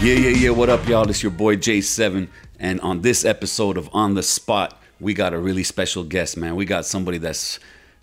Yeah, yeah, yeah. What up, y'all? It's your boy J7. And on this episode of On the Spot, we got a really special guest, man. We got somebody that's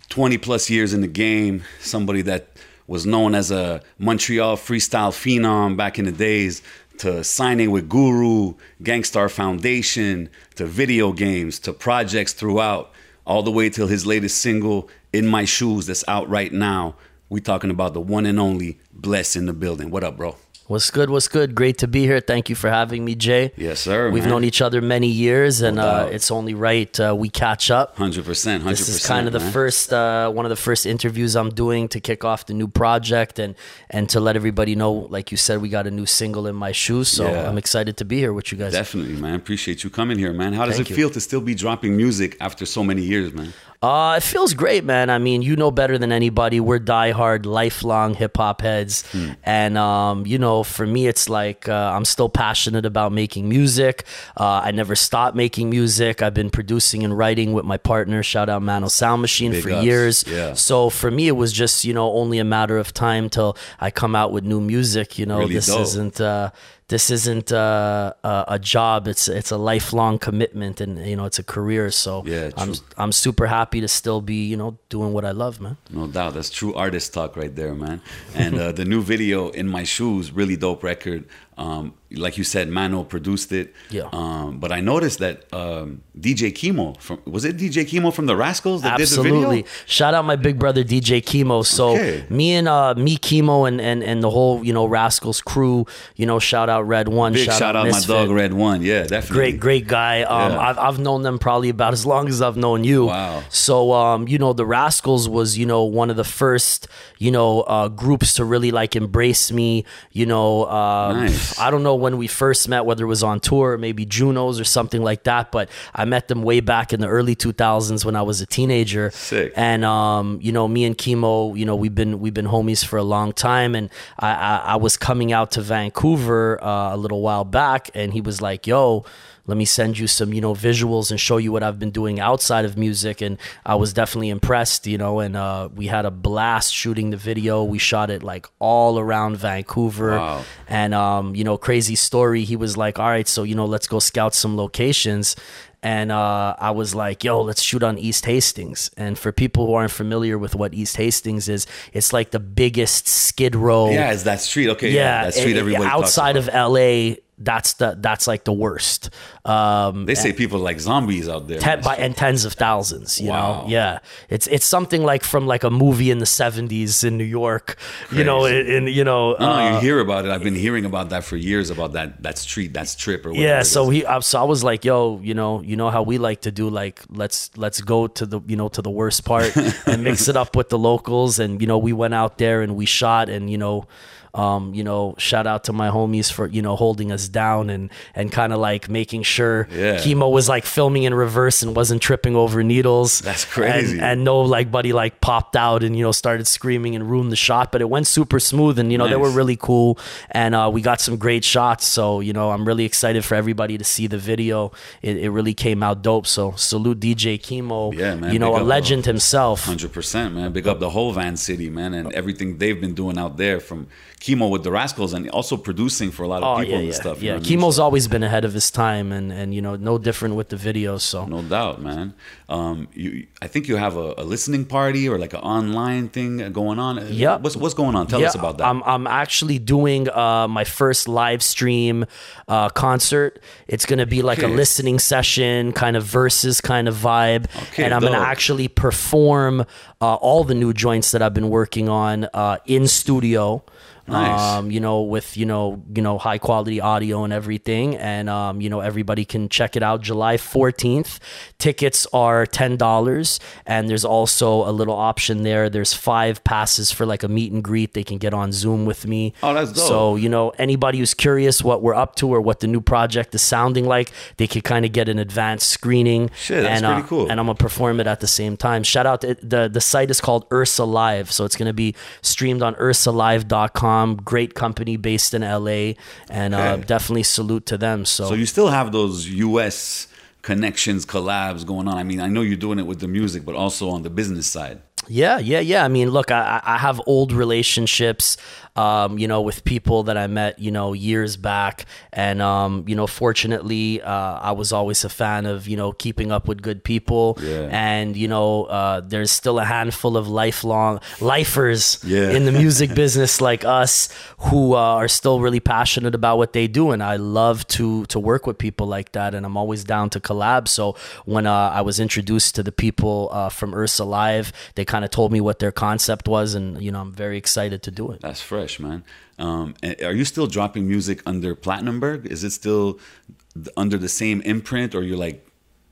20 plus years in the game, somebody that was known as a Montreal freestyle phenom back in the days, to signing with Guru, Gang Starr Foundation, to video games, to projects throughout, all the way till his latest single, In My Shoes, that's out right now. We talking about the one and only Bless in the building. What up, bro? What's good? What's good? Great to be here. Thank you for having me, Jay. Yes, sir. We've man. known each other many years, and uh, it's only right uh, we catch up. Hundred percent, hundred This is kind of the man. first, uh, one of the first interviews I'm doing to kick off the new project, and and to let everybody know, like you said, we got a new single in my shoes. So Yeah. I'm excited to be here with you guys. Definitely, man. Appreciate you coming here, man. How does Thank it you. feel to still be dropping music after so many years, man? Uh, it feels great, man. I mean, you know better than anybody. We're diehard, lifelong hip hop heads, Hmm. and um, you know, for me, it's like uh, I'm still passionate about making music. Uh, I never stopped making music. I've been producing and writing with my partner. Shout out Mano Sound Machine Big for ups. years. Yeah. So for me, it was just you know only a matter of time till I come out with new music. You know, Really this dope. isn't. Uh, this isn't uh, a, a job. It's it's a lifelong commitment, and you know it's a career. So Yeah, I'm. I'm super happy to still be, you know, doing what I love, man. No doubt. That's true artist talk right there, man. And uh, the new video, In My Shoes, really dope record. Um, like you said, Mano produced it. Yeah. Um, but I noticed that um, DJ Kemo from was it DJ Kemo from the Rascalz that did the Absolutely. video? Shout out my big brother DJ Kemo. So Okay. me and uh me Kemo and, and and the whole, you know, Rascalz crew, you know, shout out Red One, Big shout, out, my dog Red One. Yeah, definitely. Great, great guy. Um, Yeah. I've, I've known them probably about as long as I've known you. Wow. So, um, you know, the Rascalz was, you know, one of the first, you know, uh, groups to really like embrace me. You know, um, Nice. I don't know when we first met, whether it was on tour, maybe Junos or something like that, but I met them way back in the early 2000s when I was a teenager. Sick. And um, you know, me and Kemo, you know, we've been we've been homies for a long time, and I I, I was coming out to Vancouver uh, a little while back, and he was like, "Yo." Let me send you some, you know, visuals and show you what I've been doing outside of music. And I was definitely impressed, you know. And uh, we had a blast shooting the video. We shot it like all around Vancouver. Wow. And um, you know, crazy story. He was like, "All right, so you know, let's go scout some locations." And uh, I was like, "Yo, let's shoot on East Hastings." And for people who aren't familiar with what East Hastings is, it's like the biggest skid row. Yeah, it's that street. Okay, yeah, yeah. that street it- everybody outside of LA, that's the that's like the worst. Um, They say people like zombies out there. ten, by, and tens of thousands. You Wow. know, yeah, it's it's something like from like a movie in the '70s in New York. You know, in, in you know. No, no, uh, you hear about it. I've been hearing about that for years about that that street, that strip or whatever. yeah so he so i was like yo you know you know how we like to do like let's let's go to the you know to the worst part and mix it up with the locals and you know we went out there and we shot and you know um, you know, shout out to my homies for you know holding us down and and kind of like making sure Yeah. Kemo was like filming in reverse and wasn't tripping over needles. That's crazy. And, and no like buddy like popped out and you know started screaming and ruined the shot, but it went super smooth and you know they were really cool and uh, we got some great shots. So you know I'm really excited for everybody to see the video. It, it really came out dope. So salute DJ Kemo. Yeah, man, You know big a legend himself. Hundred percent, man. Big up the whole Van City, man, and everything they've been doing out there from Kemo with the Rascalz and also producing for a lot of Oh people yeah, and yeah, stuff. yeah. what I mean? Kemo's always been ahead of his time, and and you know no different with the videos. So No doubt, man. Um, you, I think you have a, a listening party or like an online thing going on. Yeah, What's what's going on? Tell us about that. I'm I'm actually doing uh, my first live stream uh, concert. It's gonna be like a listening session, kind of versus kind of vibe, Okay, and I'm gonna actually perform uh, all the new joints that I've been working on uh, in studio. Nice. Um, you know, with you know, you know, high quality audio and everything, and um, you know, everybody can check it out. July fourteenth, tickets are ten dollars, and there's also a little option there. There's five passes for like a meet and greet. They can get on Zoom with me. Oh, that's dope. So you know, anybody who's curious what we're up to or what the new project is sounding like, they could kind of get an advanced screening. Shit, that's and, pretty uh, cool. And I'm gonna perform it at the same time. Shout out to the the site is called Ursa Live, so it's gonna be streamed on ursalive.com. Great company based in LA, and uh, definitely salute to them. So, so you still have those U.S. connections, collabs going on. I mean, I know you're doing it with the music, but also on the business side. Yeah, yeah, yeah. I mean, look, I, I have old relationships, um, you know, with people that I met, you know, years back, and um, you know, fortunately, uh, I was always a fan of, you know, keeping up with good people, Yeah. and you know, uh, there's still a handful of lifelong lifers Yeah. in the music business like us who uh, are still really passionate about what they do, and I love to to work with people like that, and I'm always down to collab. So when uh, I was introduced to the people uh, from Ursa Live, they kind of told me what their concept was, and you know I'm very excited to do it. That's fresh, man. Um, are you still dropping music under Platinumberg? Is it still under the same imprint, or you're like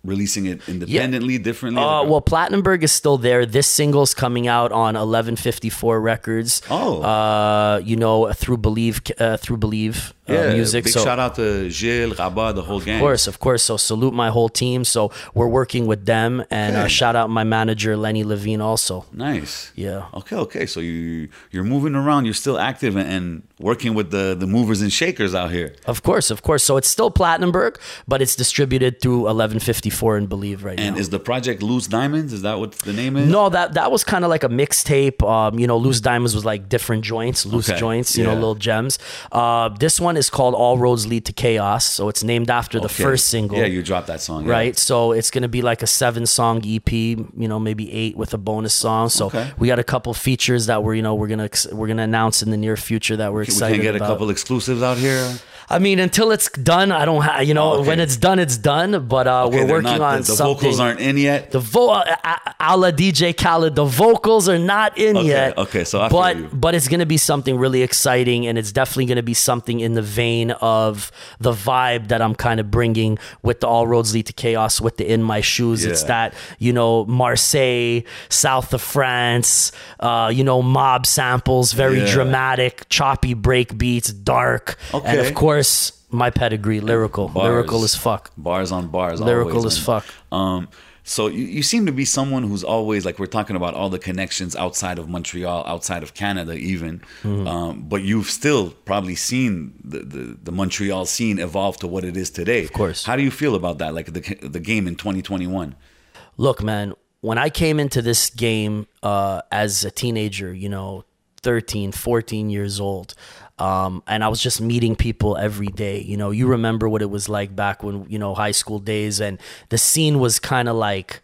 releasing it independently, differently? Uh, well, Platinumberg is still there. This single's coming out on 1154 Records. Oh. uh, you know through Believe uh, through Believe uh, yeah, music. Big so shout out to Gilles, Rabat, the whole gang. Of course, of course. So salute my whole team. So we're working with them, and uh, Okay. shout out my manager Lenny Levine also. Nice. Yeah. Okay, okay. So you you're moving around. You're still active and, and working with the the movers and shakers out here. Of course, of course. So it's still Platinumberg, but it's distributed through 1154 and Believe right And now. And is the project Loose Diamonds? Is that what the name is? no, that that was kind of like a mixtape. Um, you know, loose diamonds was like different joints, loose Okay, joints. You know, little gems. Uh, this one is called All Roads Lead to Chaos. So it's named after the Okay. first single. Yeah, you dropped that song. yeah. right? So it's gonna be like a seven song EP, you know, maybe eight with a bonus song. So Okay. we got a couple features that we're, you know, we're gonna we're gonna announce in the near future that we're We excited can get a couple exclusives out here. I mean, until it's done, I don't have, you know, Oh, okay. when it's done, it's done. But uh, Okay, we're working not- on the, the something. vocals aren't in yet. The vo uh, uh, a la DJ Khaled, the vocals are not in Okay, yet. okay, so I feel but but it's gonna be something really exciting, and it's definitely gonna be something in the vein of the vibe that I'm kind of bringing with the All Roads Lead to Chaos with the In My Shoes. It's that you know Marseille, south of France, uh, you know mob samples, very Yeah. dramatic, choppy break beats, dark, and of course my pedigree, lyrical, Bars. lyrical as fuck. Bars on bars. Lyrical always, as man. fuck. Um, so you, you seem to be someone who's always like we're talking about all the connections outside of Montreal, outside of Canada, even. Mm-hmm. Um, but you've still probably seen the, the the Montreal scene evolve to what it is today. Of course. How do you feel about that? Like the the game in 2021. look, man, when I came into this game uh, as a teenager, you know, 13, 14 years old, um, and I was just meeting people every day. You know, you remember what it was like back when, you know, high school days, and the scene was kind of like,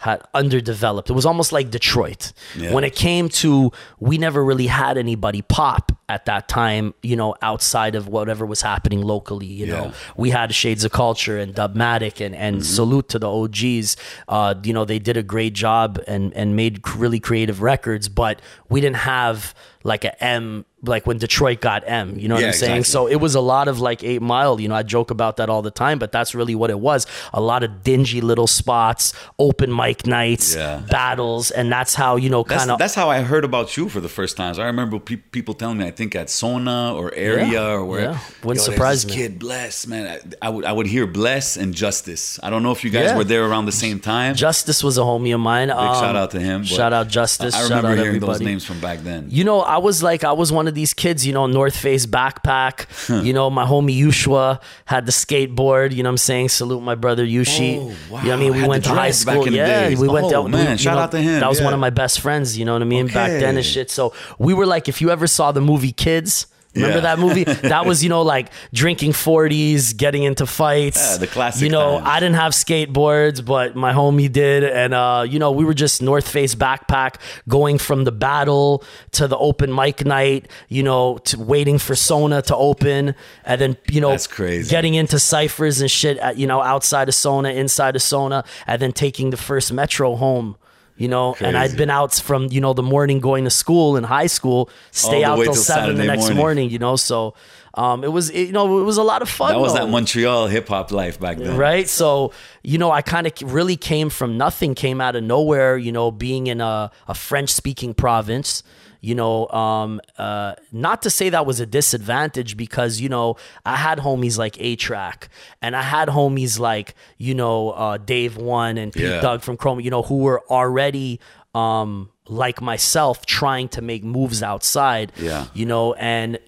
had underdeveloped. It was almost like Detroit. Yeah. When it came to, we never really had anybody pop at that time, you know, outside of whatever was happening locally. You know, we had Shades of Culture and Dubmatique and, and salute to the OGs. Uh, you know, they did a great job and, and made really creative records, but we didn't have like a M, like when Detroit got M, you know what Yeah, I'm saying? exactly. So it was a lot of like eight mile, you know, I joke about that all the time, but that's really what it was. A lot of dingy little spots, open mic nights, Yeah. battles. And that's how, you know, kind of. that's how I heard about you for the first time. So I remember pe- people telling me, I think at Sona or Area Yeah, or where. yeah. Wouldn't "Yo, surprise me." Kid, bless man. I, I would I would hear bless and justice. I don't know if you guys were there around the same time. Justice was a homie of mine. Big Um, shout out to him. Shout out Justice. I remember hearing everybody. those names from back then. You know, I was like, I was one of these kids, you know, North Face backpack. you know, my homie Yushua had the skateboard, you know I'm saying? Salute my brother Yushi. Oh, wow. You know what I mean? We went to high school. in yeah, we went Oh, down. we- man, you shout know, out to him, That was one of my best friends, you know what I mean? Back then and shit. So we were like, if you ever saw the movie Kids, Remember Yeah. that movie? That was, you know, like drinking 40s, getting into fights. Yeah, the classic You know, times. I didn't have skateboards, but my homie did. And, uh, you know, we were just North Face backpack going from the battle to the open mic night, you know, to waiting for Sona to open. And then, you know, That's crazy. getting into ciphers and shit, at, you know, outside of Sona, inside of Sona, and then taking the first metro home. You know, and I'd been out from you know the morning going to school in high school, stay out till till seven the next morning. morning. You know, so um, it was it, you know it was a lot of fun. That was though that Montreal hip hop life back then. right so you know i kind of really came from nothing came out of nowhere you know being in a, a french speaking province you know um uh not to say that was a disadvantage because you know i had homies like A-Trak and i had homies like you know uh dave one and pete Yeah. doug from chrome you know who were already um like myself trying to make moves outside Yeah. you know and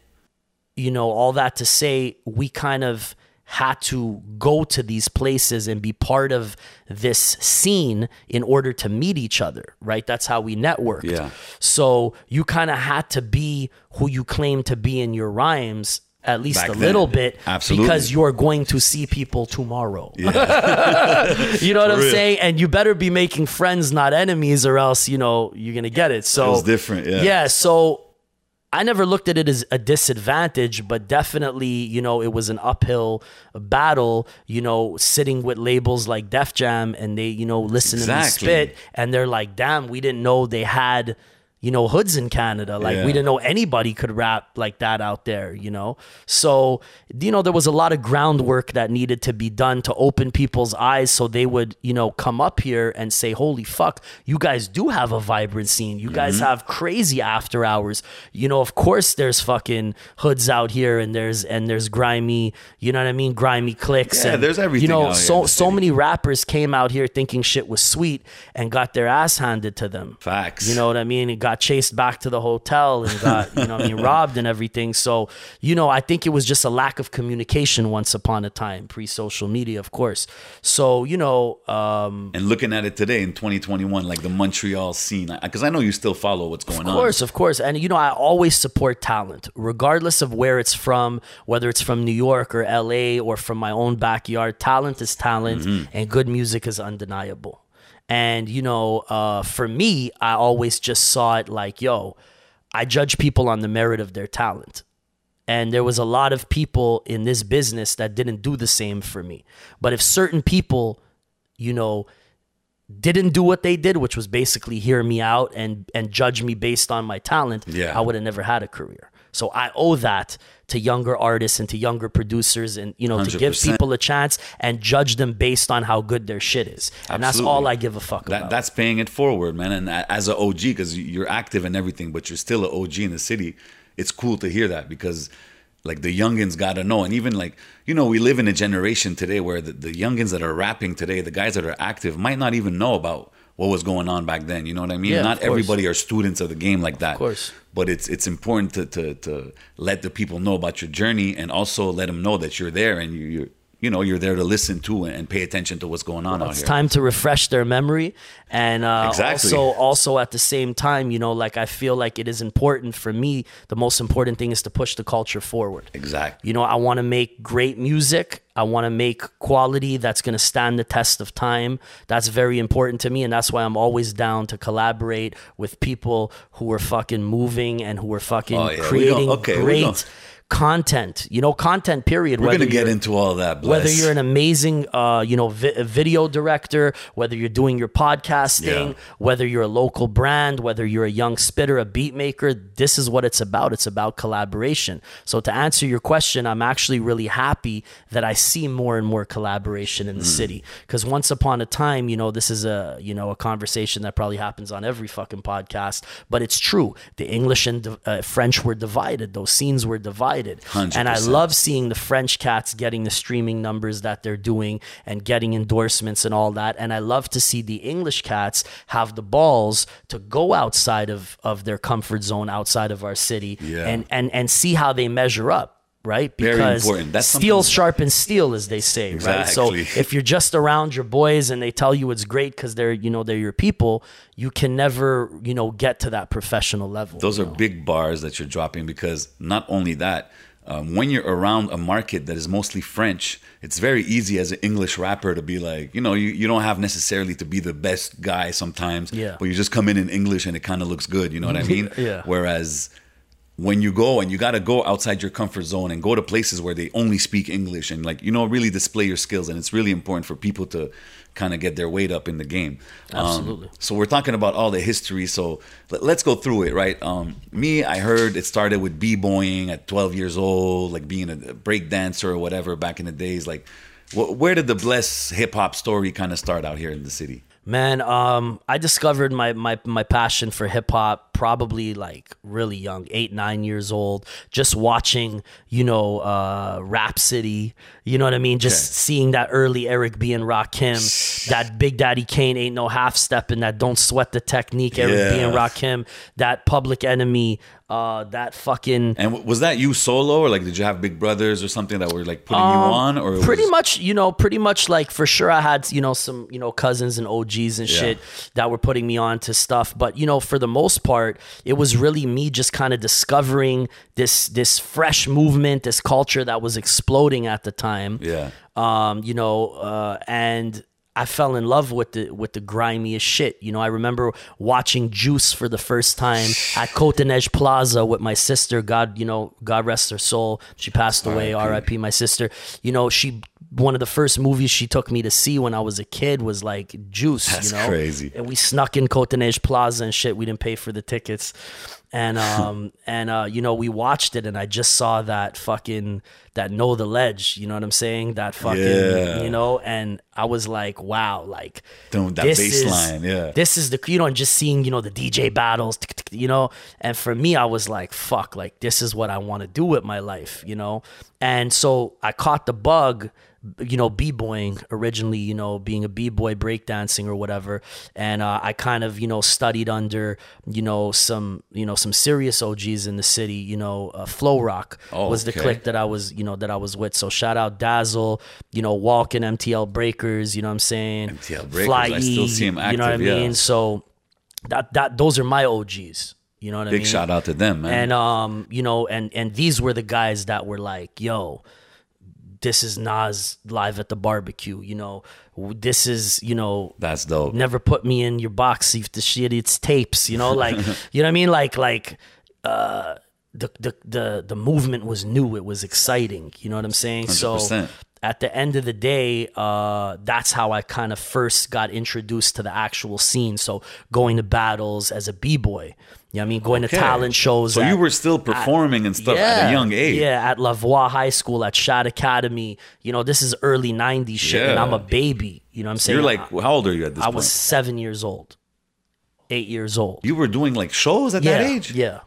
you know all that to say we kind of had to go to these places and be part of this scene in order to meet each other, right? That's how we networked. Yeah. So you kind of had to be who you claim to be in your rhymes at least Back a then. little bit Absolutely. because you're going to see people tomorrow. you know what I'm real. saying? And you better be making friends, not enemies, or else, you know, you're going to get it. So it's different, yeah. Yeah. So I never looked at it as a disadvantage, but definitely, you know, it was an uphill battle, you know, sitting with labels like Def Jam and they, you know, listen to me spit and they're like, damn, we didn't know they had, you know, hoods in Canada. Like Yeah. we didn't know anybody could rap like that out there, you know? So, you know, there was a lot of groundwork that needed to be done to open people's eyes so they would, you know, come up here and say, holy fuck, you guys do have a vibrant scene. You guys Mm-hmm. have crazy after hours. You know, of course there's fucking hoods out here and there's and there's grimy, you know what I mean? Grimy clicks. Yeah, and, there's everything You know, out here in so so many rappers came out here thinking shit was sweet and got their ass handed to them. Facts. You know what I mean? It got chased back to the hotel and got, you know I mean, robbed and everything. So, you know, I think it was just a lack of communication once upon a time, pre social media, of course. So, you know, um, and looking at it today in 2021, like the Montreal scene, because I know you still follow what's going on. Of on. course, of course. And you know, I always support talent, regardless of where it's from, whether it's from New York or LA or from my own backyard. Talent is talent, Mm-hmm. and good music is undeniable. And you know, uh, for me, I always just saw it like, yo, I judge people on the merit of their talent. And there was a lot of people in this business that didn't do the same for me. But if certain people, you know, didn't do what they did, which was basically hear me out and and judge me based on my talent, Yeah. I would have never had a career. So I owe that to younger artists and to younger producers and you know to give people a chance and judge them based on how good their shit is. And that's all I give a fuck That, about. that's paying it forward, man. And as an OG, because you're active and everything, but you're still an OG in the city, it's cool to hear that because, like, the youngins got to know. And even, like, you know, we live in a generation today where the, the youngins that are rapping today, the guys that are active, might not even know about what was going on back then. You know what I mean? Yeah, not everybody are students of the game like that. Of course. But it's it's important to, to, to let the people know about your journey and also let them know that you're there and you, you're, you know, you're there to listen to and pay attention to what's going on out it's here. time to refresh their memory and uh, Exactly. also also at the same time you know like i feel like it is important for me the most important thing is to push the culture forward Exactly. you know i want to make great music i want to make quality that's going to stand the test of time that's very important to me and that's why i'm always down to collaborate with people who are fucking moving and who are fucking Oh, yeah. Creating okay, great content you know content period We're gonna get into all that. whether you're an amazing uh, you know vi- video director whether you're doing your podcasting Yeah. whether you're a local brand whether you're a young spitter a beat maker this is what it's about it's about collaboration so to answer your question i'm actually really happy that i see more and more collaboration in the Hmm. city because once upon a time you know this is a you know a conversation that probably happens on every fucking podcast but it's true the english and uh, french were divided those scenes were divided and i 100%. love seeing the French cats getting the streaming numbers that they're doing and getting endorsements and all that. And I love to see the English cats have the balls to go outside of, of their comfort zone, outside of our city, Yeah. and, and, and see how they measure up. Right, Very because important. That's steel sharpens steel, as they say. Right, so if you're just around your boys and they tell you it's great because they're you know they're your people, you can never you know get to that professional level. Those are big bars that you're dropping because not only that, um, when you're around a market that is mostly French, it's very easy as an English rapper to be like, you know, you, you don't have necessarily to be the best guy sometimes, Yeah. but you just come in in English and it kind of looks good. You know what I mean? Yeah. Whereas when you go and you got to go outside your comfort zone and go to places where they only speak English and like you know really display your skills and it's really important for people to kind of get their weight up in the game. Um, Absolutely. so we're talking about all the history. So let, us go through it, right? Um, me, I heard it started with b-boying at 12 years old, like being a break dancer or whatever back in the days. Like, wh- where did the bless hip hop story kind of start out here in the city? Man, um, I discovered my my my passion for hip hop probably like really young, eight nine years old. Just watching, you know, uh, Rap City. You know what I mean? Just Okay. seeing that early Eric B and Rakim, that Big Daddy Kane ain't no half step, and that don't sweat the technique. Eric B and Yeah. Rakim, that Public Enemy, uh, that fucking And was that you solo, or like did you have big brothers or something that were like putting you on, or Um, pretty was- much you know pretty much like for sure i had you know some you know cousins and og's and Yeah. shit that were putting me on to stuff but you know for the most part it was really me just kind of discovering this this fresh movement this culture that was exploding at the time Yeah. um, you know, uh, and I fell in love with the with the grimiest shit. You know, I remember watching Juice for the first time at Côte-des-Neiges Plaza with my sister. God, you know, God rest her soul. She passed away. R.I.P. My sister. You know, she one of the first movies she took me to see when I was a kid was like Juice. That's you know, crazy. and we snuck in Côte-des-Neiges Plaza and shit. We didn't pay for the tickets, and um and uh you know we watched it, and I just saw that fucking that know the ledge. You know what I'm saying? That fucking Yeah. you know, and I was like, wow, like that this bass is- line, yeah. this is the you know, and just seeing you know the DJ battles, you know, and for me, I was like, fuck, like this is what I want to do with my life, you know, and so I caught the bug you know, b-boying originally, you know, being a b-boy breakdancing or whatever. And uh, I kind of, you know, studied under, you know, some, you know, some serious OGs in the city, you know, uh, Flow Rock Oh, was the clique that I was, you know, that I was with. So shout out Dazzle, you know, Walking MTL Breakers, you know what I'm saying? MTL Breakers, Fly I still see 'em You know what I active, yeah. mean? So that, that, those are my OGs. You know what I mean? Big shout out to them, man. And um, you know, and and these were the guys that were like, "Yo, this is Nas live at the barbecue." You know, this is you know, That's dope. never put me in your box. See if the shit it's tapes. You know, like you know what I mean? Like like uh, the the the the movement was new. It was exciting. You know what I'm saying? So 100%. At the end of the day, uh, that's how I kind of first got introduced to the actual scene. So going to battles as a b boy. You know what I mean? Going Okay. to talent shows. So at- you were still performing and stuff at a young age. yeah, at Lavoie High School, at Shad Academy. You know, this is early 90s shit, and I'm a baby. You know what I'm saying? You're like, how old are you at this point? I point? was seven years old, eight years old. you were doing like shows at yeah, that age? Yeah.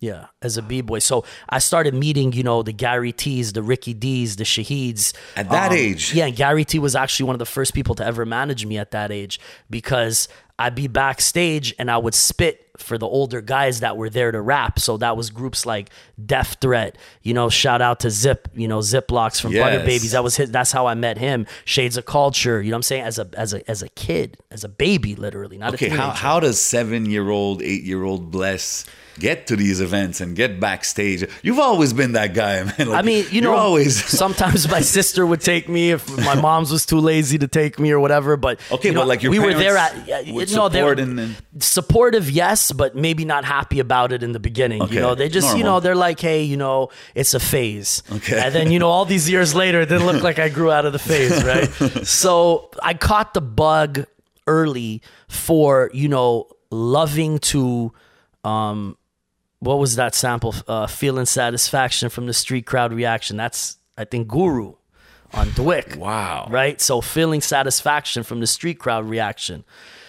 Yeah, as a b-boy. So I started meeting, you know, the Gary T's, the Ricky D's, the Shaheeds. At that Um, age? Yeah, and Gary T was actually one of the first people to ever manage me at that age because I'd be backstage and I would spit for the older guys that were there to rap. So that was groups like Death Threat, you know, shout out to Zip, you know, Ziplocks from Butter Babies. That was his, that's how I met him. Shades of Culture, you know what I'm saying? As a as a as a kid, as a baby, literally, not Okay, how, how does seven year old, eight year old Bless get to these events and get backstage? You've always been that guy, man. Like, I mean, you know, always sometimes my sister would take me if my mom's was too lazy to take me or whatever. But Okay, you know, but like your we were there at would no, they were support and then- supportive, yes, but maybe not happy about it in the beginning. Okay, You know, they just you know they're like, hey, you know, it's a phase. Okay. and then you know, all these years later, it didn't look like I grew out of the phase, right? so I caught the bug early for you know loving to um what was that sample? Uh, feeling satisfaction from the street crowd reaction. That's I think Guru on DWYCK. Wow. Right. So feeling satisfaction from the street crowd reaction.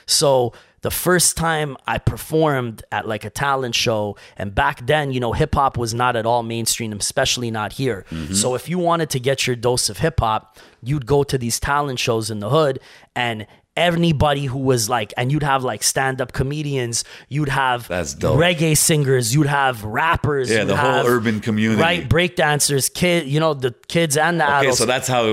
So the first time I performed at like a talent show, and back then, you know, hip hop was not at all mainstream, especially not here. So if you wanted to get your dose of hip hop, you'd go to these talent shows in the hood and anybody who was like and you'd have like stand-up comedians you'd have That's dope. reggae singers you'd have rappers Yeah, the whole have- urban community. right breakdancers kid you know the kids and the Okay, adults so that's how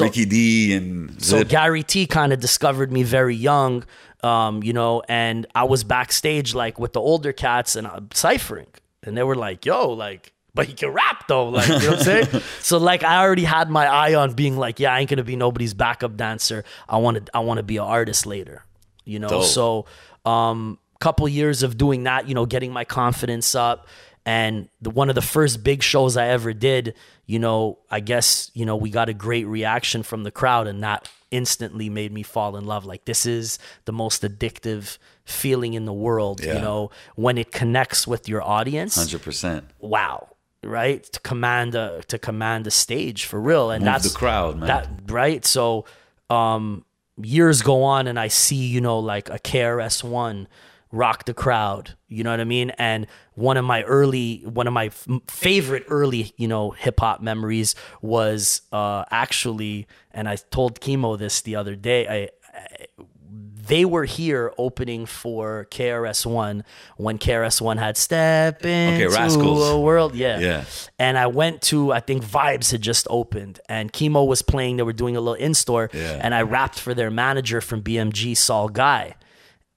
Ricky D and so Gary T kind of discovered me very young, um, you know, and I was backstage like with the older cats and I'm ciphering, and they were like, "Yo, like." But he can rap though, like you know what I'm saying. so like I already had my eye on being like, yeah, I ain't gonna be nobody's backup dancer. I want to, I want to be an artist later, you know. Dope. So, um, couple years of doing that, you know, getting my confidence up, and the, one of the first big shows I ever did, you know, I guess you know we got a great reaction from the crowd, and that instantly made me fall in love. Like this is the most addictive feeling in the world, Yeah. you know, when it connects with your audience. Hundred percent. Wow. Right to command a to command a stage for real, and Move that's the crowd, man. That right. So, um, years go on, and I see you know like a KRS One rock the crowd. You know what I mean? And one of my early, one of my f- favorite early, you know, hip hop memories was uh, actually, and I told Kemo this the other day. I, I they were here opening for KRS One when KRS One had Step into Rascalz. a World. Yeah. Yeah. And I went to I think Vibes had just opened and Kemo was playing. They were doing a little in store, Yeah. and I rapped for their manager from BMG, Saul Guy.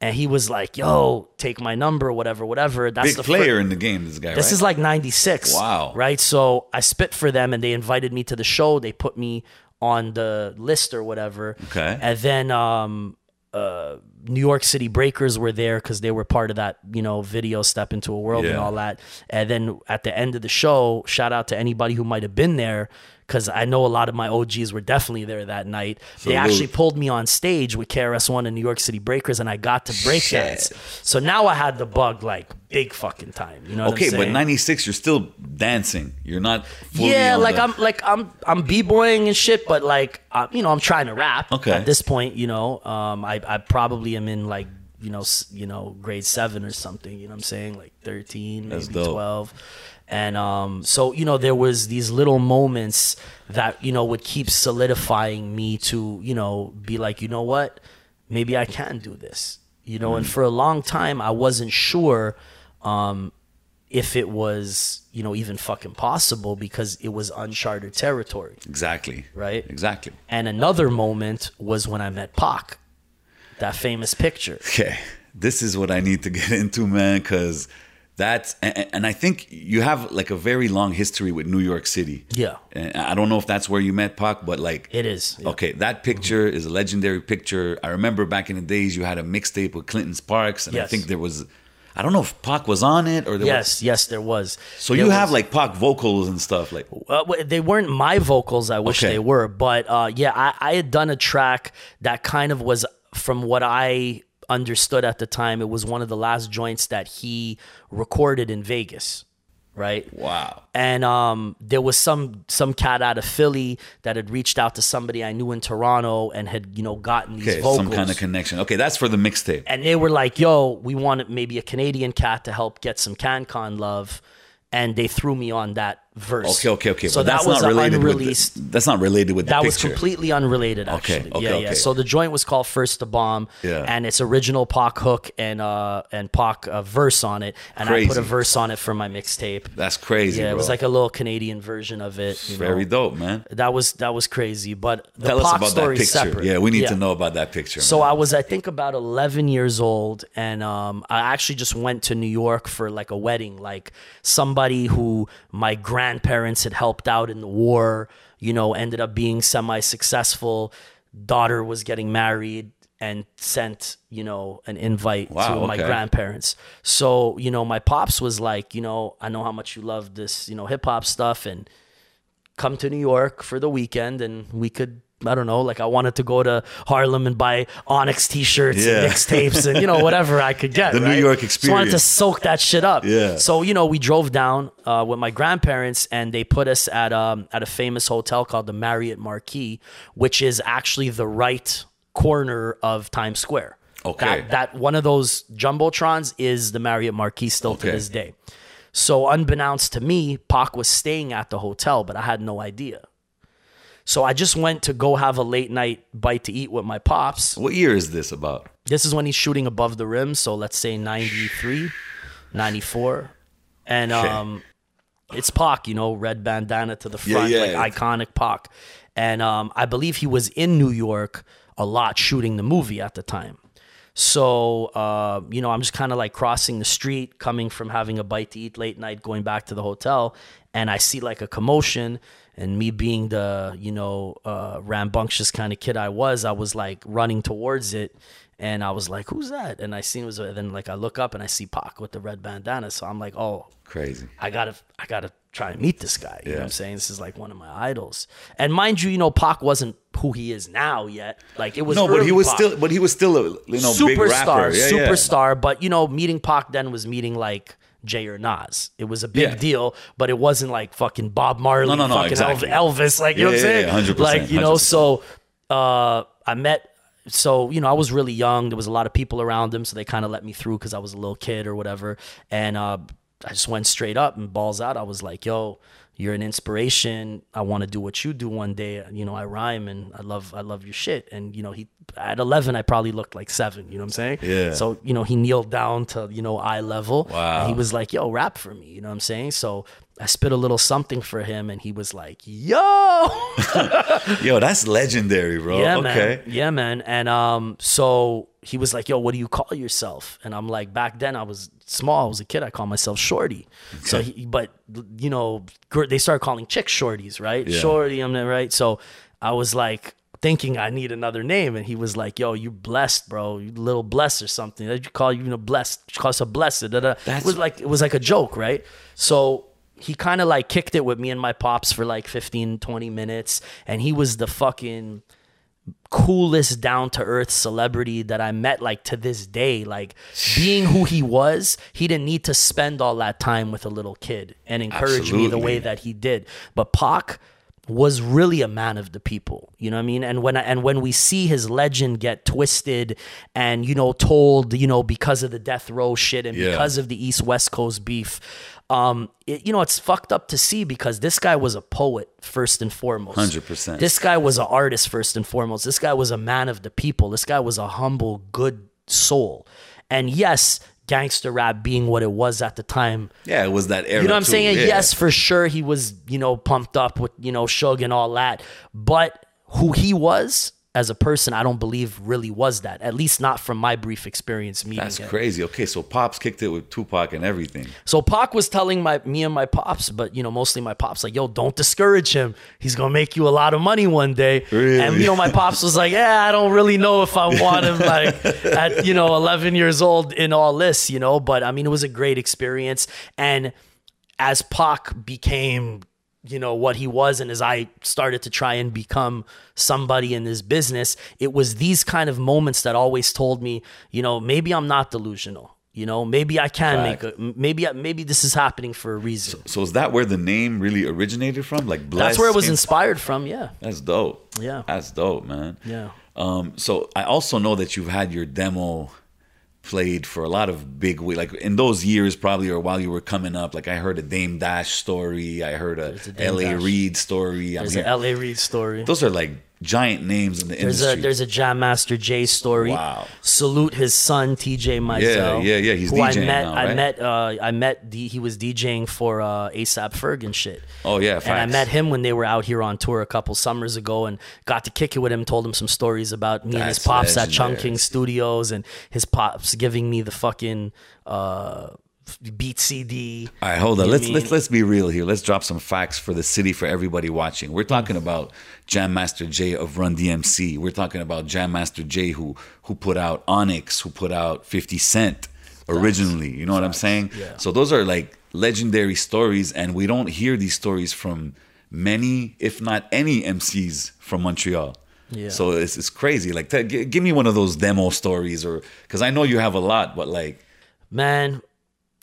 And he was like, "Yo, take my number, whatever, whatever." That's Big the fir- player in the game, this guy. this right? is like 96. Wow. Right? So I spit for them and they invited me to the show. They put me on the list or whatever. Okay. And then um uh New York City Breakers were there because they were part of that, you know, video Step into a World and all that. And then at the end of the show, shout out to anybody who might have been there because I know a lot of my OGs were definitely there that night. They actually pulled me on stage with KRS One and New York City Breakers, and I got to break dance. So now I had the bug like big fucking time. You know? okay, but '96, you're still dancing. You're not. yeah, like the- I'm like I'm I'm b boying and shit, but like uh, you know I'm trying to rap. Okay. At this point, you know, um, I I probably am in like you know, you know, grade seven or something. You know what I'm saying? Like 13, maybe 12 and um so you know there was these little moments that you know would keep solidifying me to you know be like you know what maybe I can do this. You know, and for a long time I wasn't sure. Um, if it was you know even fucking possible because it was uncharted territory exactly right Exactly. and another moment was when i met Pac that famous picture Okay, this is what I need to get into, man, because that's and, and I think you have like a very long history with New York City. Yeah. and I don't know if that's where you met Pac, but like it is yeah. Okay, that picture is a legendary picture. I remember back in the days you had a mixtape with Clinton Sparks, and I think there was, I don't know if Pac was on it or there yes yes there was Was, so There you have like Pac vocals and stuff, like Uh, they weren't my vocals. I wish Okay. they were, but uh, yeah, I, I had done a track that kind of was from what I understood at the time. It was one of the last joints that he recorded in Vegas, right? wow. and um, there was some some cat out of Philly that had reached out to somebody I knew in Toronto and had you know gotten these Okay, vocals. some kind of connection. Okay, that's for the mixtape. and they were like, "Yo, we want maybe a Canadian cat to help get some CanCon love," and they threw me on that verse. Okay, okay, okay. So but that that's was not related unreleased. with the, that's not related with the that was completely unrelated, Okay, actually. okay, yeah, yeah. okay. So the joint was called "First to Bomb," Yeah. and it's original Pac hook and uh and Pac uh, verse on it, and I put a verse on it for my mixtape. That's crazy. Yeah, it was like a little Canadian version of it. you very know. dope, man. That was that was crazy. But the Tell us Pac about that picture. separate. Yeah, we need to know about that picture. So man. I was, I think, about 11 years old, and um, I actually just went to New York for like a wedding. Like somebody who my grandparents had helped out in the war, you know, ended up being semi-successful. Daughter was getting married and sent, you know, an invite Wow, to my grandparents. So, you know, my pops was like, you know, I know how much you love this, you know, hip hop stuff, and come to New York for the weekend and we could I don't know, like I wanted to go to Harlem and buy Onyx t-shirts Yeah. and mixtapes and you know whatever I could get. The New right? York Just wanted to soak that shit up. Yeah. So you know we drove down uh, with my grandparents and they put us at um at a famous hotel called the Marriott Marquis, which is actually the right corner of Times Square. Okay. That, that one of those jumbotrons is the Marriott Marquis still to this day. So unbeknownst to me, Pac was staying at the hotel, but I had no idea. So I just went to go have a late night bite to eat with my pops. what year is this about? This is when he's shooting above the rim, so let's say 93, 94. And Okay. um it's Pac, you know, red bandana to the Yeah, front, yeah. like iconic Pac. And um I believe he was in New York a lot shooting the movie at the time. So, uh, you know, I'm just kind of like crossing the street, coming from having a bite to eat late night, going back to the hotel, and I see like a commotion. And me being the, you know, uh, rambunctious kind of kid I was, I was like running towards it. And I was like, who's that? And I seen it was, and then like I look up and I see Pac with the red bandana. So I'm like, oh, Crazy. I gotta I gotta try and meet this guy. You know what I'm saying? This is like one of my idols. And mind you, you know, Pac wasn't who he is now yet. Like it was No, but he was Pac. still, but he was still a you know superstar, Yeah, yeah. superstar. But you know, meeting Pac then was meeting like Jay or Nas. It was a big Yeah. deal, but it wasn't like fucking Bob Marley, No, no, no, fucking exactly. Elvis. Like you know what I'm yeah, saying? yeah, 100%, Like you know, 100%. so uh, I met. So you know, I was really young. There was a lot of people around him, so they kind of let me through because I was a little kid or whatever. And uh, I just went straight up and balls out. I was like, "Yo, you're an inspiration. I want to do what you do one day. You know, I rhyme and I love I love your shit. And you know, he at 11 I probably looked like 7, you know what I'm saying? Yeah. So, you know, he kneeled down to, you know, eye level. Wow. And he was like, "Yo, rap for me." You know what I'm saying? So, I spit a little something for him and he was like, "Yo!" Yo, that's legendary, bro. Yeah, okay. man. Yeah, man. And um, so he was like, "Yo, what do you call yourself?" And I'm like, back then I was small. I was a kid. I called myself Shorty. So, he, but you know, they started calling chicks Shorties, right? Yeah. Shorty. I'm there, right. So I was like thinking I need another name, and he was like, "Yo, you blessed, bro. You little blessed or something. They call you, you know, blessed. You call us a blessed." Da, It was like it was like a joke, right? So he kind of like kicked it with me and my pops for like 15 20 minutes and he was the fucking coolest down to earth celebrity that I met like to this day. Like being who he was he didn't need to spend all that time with a little kid and encourage me the way that he did. But Pac was really a man of the people you know what i mean? And when I, and when we see his legend get twisted and you know told you know because of the death row shit and Yeah. because of the east west coast beef um it, you know it's fucked up to see because this guy was a poet first and foremost 100%. this guy was an artist first and foremost this guy was a man of the people this guy was a humble good soul and yes gangster rap being what it was at the time Yeah, it was that era. you know what I'm too. saying? Yeah. Yes, for sure he was, you know, pumped up with, you know, Suge and all that. But who he was as a person, I don't believe really was that. At least not from my brief experience meeting That's him. crazy. Okay, so Pops kicked it with Tupac and everything. So Pac was telling my me and my pops, but you know, mostly my pops, like, yo, don't discourage him. He's gonna make you a lot of money one day. Really? And you know, my pops was like, Yeah, I don't really know if I want him like at, you know, eleven years old in all this, you know. But I mean it was a great experience. And as Pac became you know what he was and as I started to try and become somebody in this business it was these kind of moments that always told me you know maybe I'm not delusional you know maybe I can make a maybe maybe this is happening for a reason So is that where the name really originated from? Like Bless that's where it was inspired from yeah That's dope. Yeah. That's dope, man. Yeah. Um, so I also know that you've had your demo played for a lot of big like in those years probably or while you were coming up like i heard a dame dash story i heard a, a la Dash. reed story I there's mean, an LA Reid story those are like giant names in the There's industry a there's a Jam Master Jay story. Wow. Salute his son TJ Mizell. yeah, yeah, yeah. he's who I met. now, I met. Uh, I met. D, he was DJing for uh, ASAP Ferg and shit. Oh, yeah, And I met him when they were out here on tour a couple summers ago, and got to kick it with him. Told him some stories about me and his That's pops at legendary. Chungking Studios, and his pops giving me the fucking uh, beat CD. All right, hold on. Let's mean- let's let's be real here. Let's drop some facts for the city for everybody watching. We're talking about Jam Master Jay of Run DMC. We're talking about Jam Master Jay who who put out Onyx, who put out 50 Cent originally. You know what I'm saying? Yeah. So those are like legendary stories and we don't hear these stories from many if not any MCs from Montreal. Yeah. So it's, it's crazy. Like, t- give me one of those demo stories, or because I know you have a lot, but like, Man,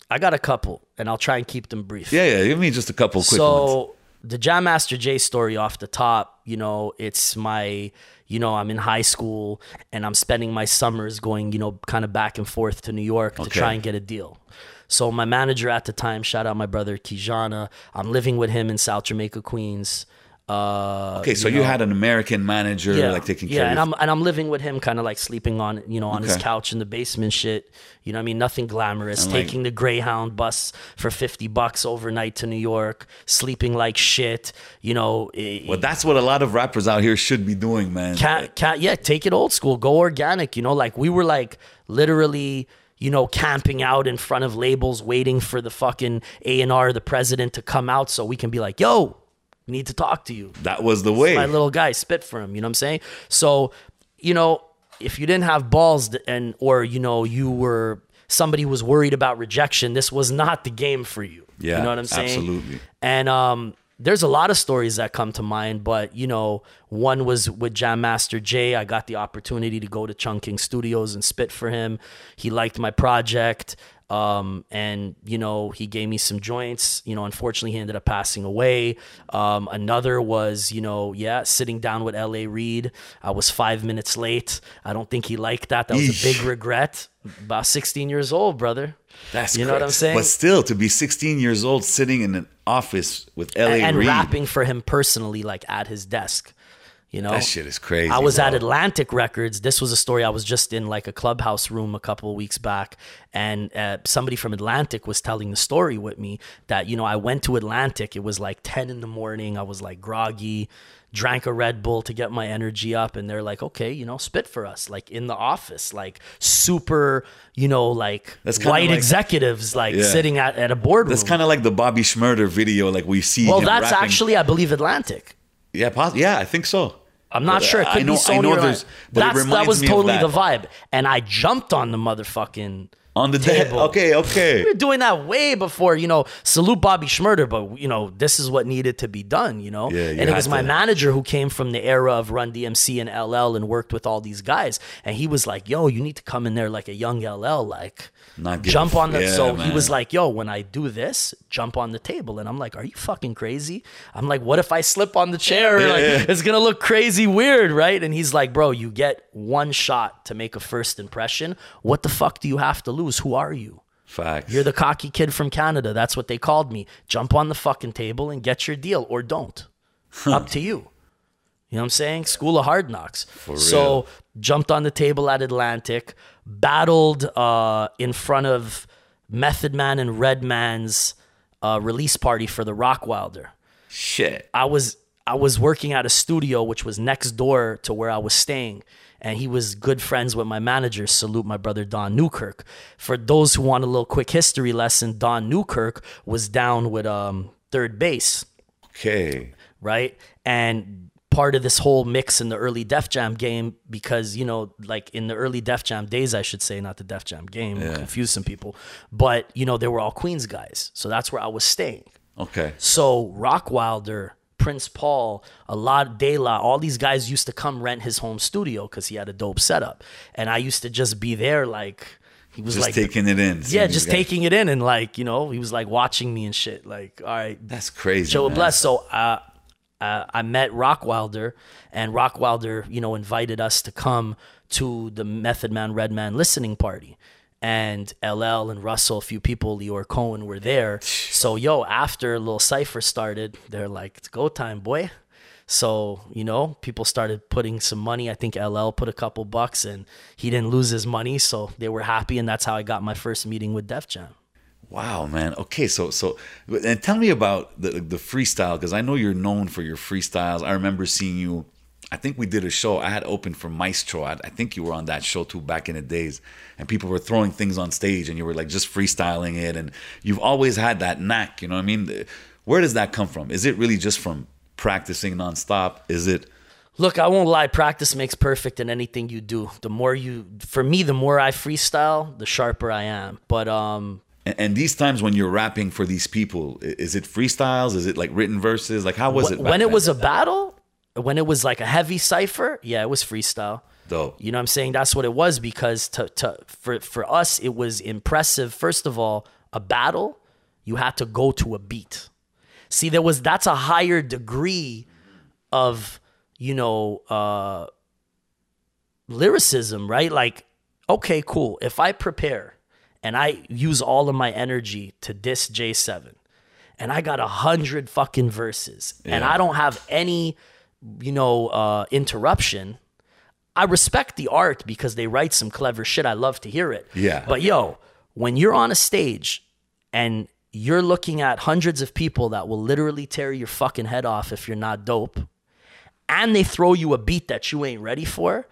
I got a couple, and I'll try and keep them brief. yeah, yeah. Give me just a couple quick so ones. the Jam Master Jay story off the top, you know, it's my, you know, I'm in high school and I'm spending my summers going, you know, kind of back and forth to New York to try and get a deal. So my manager at the time, shout out my brother Kijana, I'm living with him in South Jamaica, Queens. Uh, Okay, so you, had an American manager like taking care. yeah, and of I'm and I'm living with him, kind of like sleeping on you know on his couch in the basement, shit. You know, what I mean, nothing glamorous. And, like- Taking the Greyhound bus for fifty bucks overnight to New York, sleeping like shit. You know, eh, Well, that's what a lot of rappers out here should be doing, man. Cat, cat, yeah, take it old school, go organic. You know, like we were like literally, you know, camping out in front of labels, waiting for the fucking A and R, the president, to come out so we can be like, yo, we need to talk to you that was the way. my little guy spit for him you know what i'm saying so you know if you didn't have balls and or you know you were somebody was worried about rejection this was not the game for you Yeah, you know what i'm saying absolutely. and um there's a lot of stories that come to mind, but you know, one was with Jam Master Jay. I got the opportunity to go to Chungking Studios and spit for him. He liked my project. Um, and you know, he gave me some joints. You know, unfortunately, he ended up passing away. Um, another was, you know, yeah, sitting down with L.A. Reid. I was five minutes late. I don't think he liked that. That was Eesh. a big regret. About 16 years old, brother. That's you know what I'm saying. But still, to be 16 years old, sitting in an office with L.A. and Reid, rapping for him personally, like at his desk. You know, that shit is crazy. I was bro. at Atlantic Records. This was a story. I was just in like a clubhouse room a couple of weeks back, and uh, somebody from Atlantic was telling the story with me that you know I went to Atlantic. It was like ten in the morning. I was like groggy, drank a Red Bull to get my energy up, and they're like, "Okay, you know, spit for us." Like in the office, like super, you know, like white like- executives like Yeah. sitting at, at a boardroom. That's kind of like the Bobby Shmurda video, like we see. well, that's rapping. actually, I believe, Atlantic. Yeah, poss- yeah, I think so. I'm not But, sure. It uh, could I know, be Sony I know there's, but That's, that was totally the vibe. And I jumped on the motherfucking on the dead. table. Okay, okay. We were doing that way before, you know, salute Bobby Shmurda, but you know, this is what needed to be done, you know? Yeah, you and it was my to- manager who came from the era of Run DMC and LL and worked with all these guys. And he was like, yo, you need to come in there like a young LL, like Not jump on the yeah, so he was like, yo, when I do this, jump on the table. And I'm like, are you fucking crazy? I'm like, what if I slip on the chair? Like, it's gonna look crazy weird, right? And he's like, bro, you get one shot to make a first impression. What the fuck do you have to lose? Who are you? Facts. You're the cocky kid from Canada. That's what they called me. Jump on the fucking table and get your deal or don't. Up to you. You know what I'm saying? School of hard knocks. so real. jumped on the table at Atlantic, battled uh, in front of Method Man and Redman's uh, release party for the Rockwilder. Shit. I was I was working at a studio which was next door to where I was staying, and he was good friends with my manager. Salute my brother Don Newkirk. For those who want a little quick history lesson, Don Newkirk was down with um, 3rd Bass, Okay. right? And part of this whole mix in the early Def Jam game, because you know, like in the early Def Jam days, I should say, not the Def Jam game, confuse some people, but you know, they were all Queens guys, so that's where I was staying. Okay. So Rockwilder, Prince Paul, a lot De La, all these guys used to come rent his home studio because he had a dope setup, and I used to just be there like he was Just like. taking it in. yeah, just taking it in and like you know he was like watching me and shit. Like, all right, That's crazy. Joe man. bless. So uh, uh, I met Rockwilder, and Rockwilder, you know, invited us to come to the Method Man Redman listening party. And LL and Russell, a few people, Lyor Cohen were there. So yo, after little cipher started, they're like, "It's go time, boy." So you know, people started putting some money. I think LL put a couple bucks, and he didn't lose his money, so they were happy, and that's how I got my first meeting with Def Jam. Wow, man. Okay, so so and tell me about the the freestyle because I know you're known for your freestyles. I remember seeing you. I think we did a show. I had opened for Maestro. I, I think you were on that show too back in the days, and people were throwing things on stage, and you were like just freestyling it. And you've always had that knack. You know what I mean? Where does that come from? Is it really just from practicing nonstop? Is it? Look, I won't lie. Practice makes perfect in anything you do. The more you, for me, the more I freestyle, the sharper I am. But um, And, and these times when you're rapping for these people, is it freestyles? Is it like written verses? Like how was it? when it was a battle, when it was like a heavy cipher, yeah, it was freestyle. dope. You know what I'm saying? That's what it was because to, to for for us it was impressive. First of all, a battle, you had to go to a beat. See, there was that's a higher degree of, you know, uh lyricism, right? Like, okay, cool. If I prepare and I use all of my energy to diss J7 and I got a hundred fucking verses and I don't have any, you know, uh, interruption. I respect the art because they write some clever shit. I love to hear it. Yeah. But yo, when you're on a stage and you're looking at hundreds of people that will literally tear your fucking head off if you're not dope, and they throw you a beat that you ain't ready for,